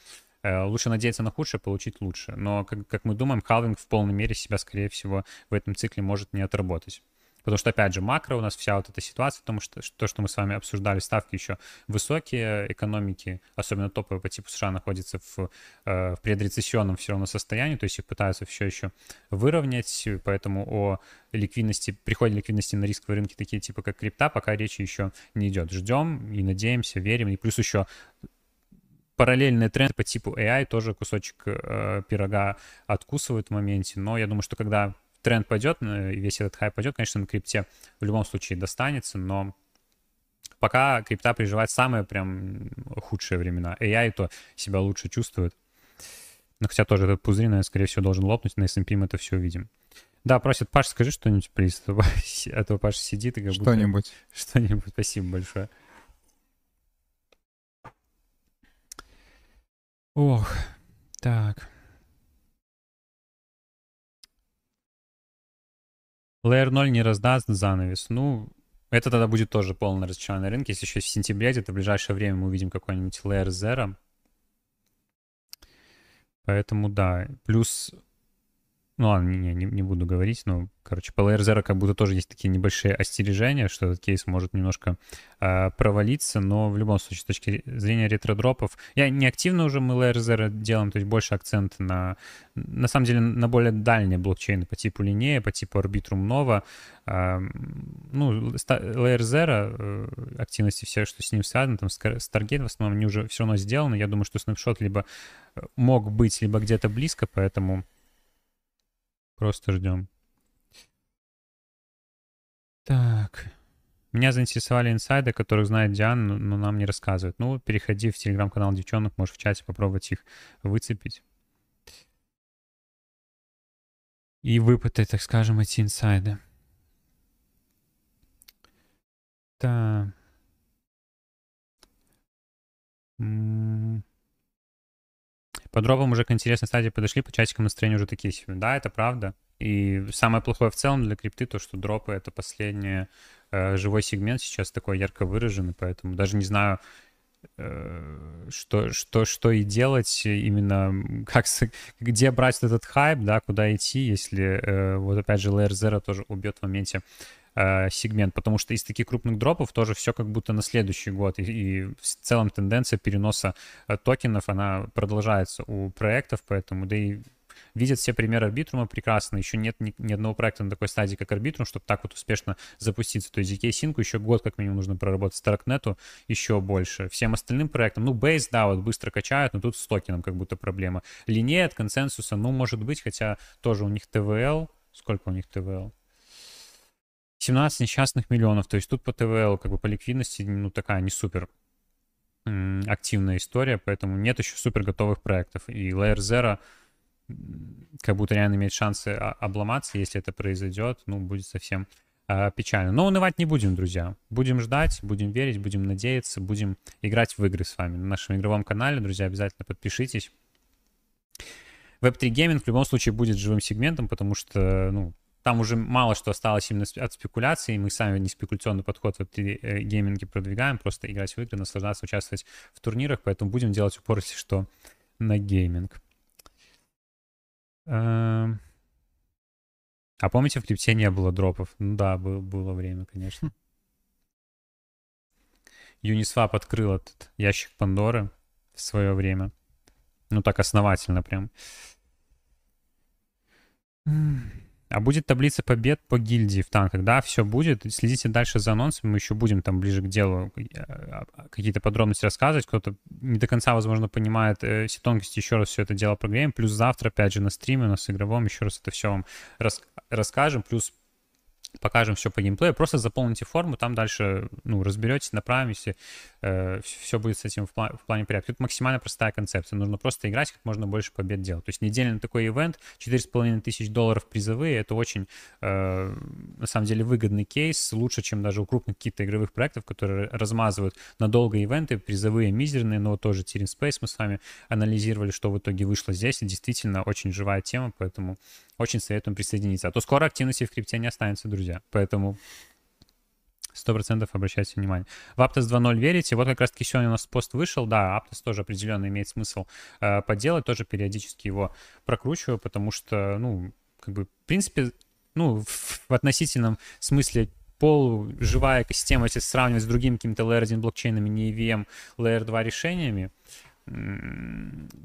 э, лучше надеяться на худшее, получить лучше. Но, как, как мы думаем, халвинг в полной мере себя, скорее всего, в этом цикле может не отработать. Потому что, опять же, макро у нас вся вот эта ситуация, потому что то, что мы с вами обсуждали, ставки еще высокие, экономики, особенно топовые по типу США, находятся в, э, в предрецессионном все равно состоянии, то есть их пытаются все еще выровнять, поэтому о ликвидности, приходе ликвидности на рисковые рынки, такие типа как крипта, пока речи еще не идет. Ждем и надеемся, верим, и плюс еще параллельные тренды по типу AI тоже кусочек э, пирога откусывают в моменте, но я думаю, что когда тренд пойдет, ну, весь этот хайп пойдет, конечно, на крипте в любом случае достанется, но пока крипта переживает самые прям худшие времена. AI то себя лучше чувствует. Но хотя тоже этот пузырь, наверное, скорее всего, должен лопнуть. На S&P мы это все увидим. Да, просят, Паш, скажи что-нибудь, плиз. А то Паш сидит и как будто... Что-нибудь. Что-нибудь. Спасибо большое. Ох, так. Layer 0 не раздаст занавес. Ну, это тогда будет тоже полное разочарование на. Если еще в сентябре, где-то в ближайшее время мы увидим какой-нибудь Layer Zero. Поэтому да. Плюс ну ладно, не, не, не буду говорить, но, короче, по LR0 как будто тоже есть такие небольшие остережения, что этот кейс может немножко э, провалиться, но в любом случае, с точки зрения ретродропов, я не активно уже мы LR0 делаем, то есть больше акцент на, на самом деле, на более дальние блокчейны по типу Linea, по типу Arbitrum Nova, э, ну, LR0, э, активности все, что с ним связано, там Stargate в основном, они уже все равно сделаны, я думаю, что снапшот либо мог быть, либо где-то близко, поэтому Просто ждем. Так. Меня заинтересовали инсайды, которых знает Диана, но нам не рассказывают. Ну, переходи в телеграм-канал девчонок, можешь в чате попробовать их выцепить. И выпытать, так скажем, эти инсайды. Так. По дропам уже к интересной стадии подошли, по чатикам настроение уже такие себе. Да, это правда. И самое плохое в целом для крипты то, что дропы — это последний э, живой сегмент сейчас такой ярко выраженный, поэтому даже не знаю, э, что, что, что и делать именно, как, где брать этот хайп, да, куда идти, если э, вот опять же Layer Zero тоже убьет в моменте э, сегмент, потому что из таких крупных дропов тоже все как будто на следующий год, и, и в целом тенденция переноса э, токенов, она продолжается у проектов, поэтому, да и видят все примеры арбитрума прекрасно. Еще нет ни, ни одного проекта на такой стадии, как арбитрум, чтобы так вот успешно запуститься. То есть ZK Sync еще год как минимум нужно проработать, Старкнету еще больше. Всем остальным проектам, ну, Base, да, вот быстро качают, но тут с токеном как будто проблема. Линея от консенсуса, ну, может быть, хотя тоже у них ТВЛ. Сколько у них ТВЛ? 17 несчастных миллионов. То есть тут по ТВЛ, как бы по ликвидности, ну, такая не супер активная история, поэтому нет еще супер готовых проектов. И Layer Zero как будто реально имеет шансы обломаться, если это произойдет, ну, будет совсем э, печально. Но унывать не будем, друзья. Будем ждать, будем верить, будем надеяться, будем играть в игры с вами на нашем игровом канале. Друзья, обязательно подпишитесь. Web3 Gaming в любом случае будет живым сегментом, потому что, ну, там уже мало что осталось именно от спекуляций. Мы сами не спекуляционный подход в Web3 гейминге продвигаем, просто играть в игры, наслаждаться, участвовать в турнирах, поэтому будем делать упор, если что, на гейминг. Эм. А помните, в крипте не было дропов? Ну да, было, было время, конечно. Uniswap открыл этот ящик Пандоры в свое время. Ну так основательно прям. А будет таблица побед по гильдии в танках, да, все будет. Следите дальше за анонсами, мы еще будем там ближе к делу а, а, какие-то подробности рассказывать. Кто-то не до конца, возможно, понимает э, все тонкости, еще раз все это дело проговорим. Плюс завтра, опять же, на стриме у нас игровом еще раз это все вам рас расскажем. Плюс покажем все по геймплею. Просто заполните форму, там дальше, ну, разберетесь, направите, э, все будет с этим в, пла- в плане порядка. Тут максимально простая концепция. Нужно просто играть, как можно больше побед делать. То есть недельный такой ивент, 4,5 тысяч долларов призовые, это очень, э, на самом деле, выгодный кейс, лучше, чем даже у крупных каких-то игровых проектов, которые размазывают надолго ивенты, призовые мизерные, но тоже Tyrion Space мы с вами анализировали, что в итоге вышло здесь. И действительно очень живая тема, поэтому очень советуем присоединиться. А то скоро активности в крипте не останется, друзья. Поэтому сто процентов обращайте внимание. В Aptos 2.0 верите? Вот как раз-таки сегодня у нас пост вышел. Да, Aptos тоже определенно имеет смысл э, поделать. Тоже периодически его прокручиваю, потому что, ну, как бы, в принципе, ну, в, в относительном смысле полуживая экосистема, если сравнивать с другими какими-то Layer 1 блокчейнами, не EVM, Layer 2 решениями,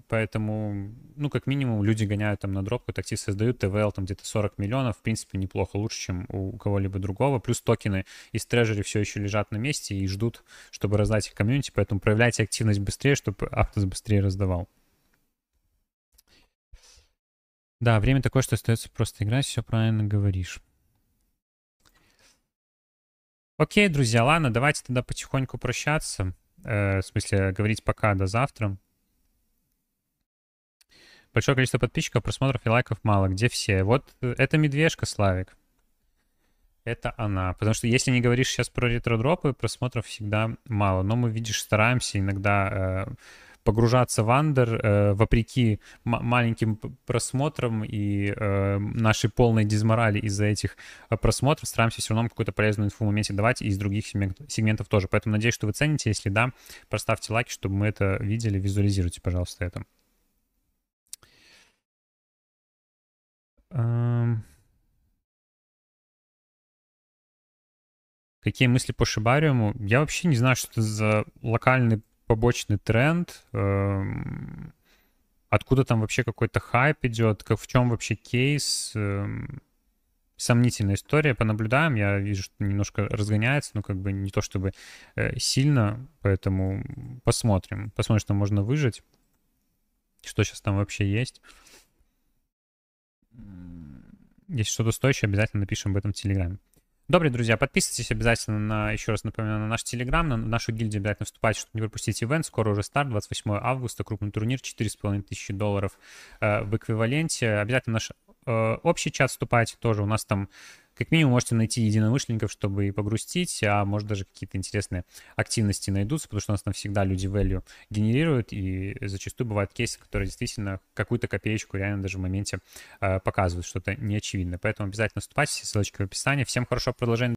Поэтому, ну, как минимум, люди гоняют там на дропку, такси создают, ТВЛ там где-то 40 миллионов, в принципе, неплохо, лучше, чем у кого-либо другого. Плюс токены из трежери все еще лежат на месте и ждут, чтобы раздать их комьюнити, поэтому проявляйте активность быстрее, чтобы Aptos быстрее раздавал. Да, время такое, что остается просто играть, все правильно говоришь. Окей, друзья, ладно, давайте тогда потихоньку прощаться. Э, в смысле, говорить пока до завтра. Большое количество подписчиков, просмотров и лайков мало. Где все? Вот э, это медвежка, Славик. Это она. Потому что если не говоришь сейчас про ретродропы, просмотров всегда мало. Но мы, видишь, стараемся иногда э, погружаться в андер, э, вопреки маленьким просмотрам и э, нашей полной дизморали из-за этих э, просмотров, стараемся все равно какую-то полезную инфу в моменте давать и из других сегментов, тоже. Поэтому надеюсь, что вы цените. Если да, проставьте лайки, чтобы мы это видели. Визуализируйте, пожалуйста, это. Эм... Какие мысли по Шибариуму? Я вообще не знаю, что это за локальный побочный тренд. Эм, откуда там вообще какой-то хайп идет? Как, в чем вообще кейс? Эм, сомнительная история. Понаблюдаем. Я вижу, что немножко разгоняется, но как бы не то чтобы э, сильно. Поэтому посмотрим. Посмотрим, что можно выжить. Что сейчас там вообще есть. Если что-то стоящее, обязательно напишем об этом в Телеграме. Добрые друзья, подписывайтесь обязательно на, еще раз напоминаю, на наш Телеграм, на нашу гильдию обязательно вступайте, чтобы не пропустить ивент. Скоро уже старт, 28 августа, крупный турнир, 4,5 тысячи долларов э, в эквиваленте. Обязательно наш общий чат вступайте тоже, у нас там как минимум можете найти единомышленников, чтобы и погрустить, а может даже какие-то интересные активности найдутся, потому что у нас там всегда люди value генерируют, и зачастую бывают кейсы, которые действительно какую-то копеечку реально даже в моменте э, показывают, что-то неочевидное. Поэтому обязательно вступайте, ссылочки в описании. Всем хорошего продолжения.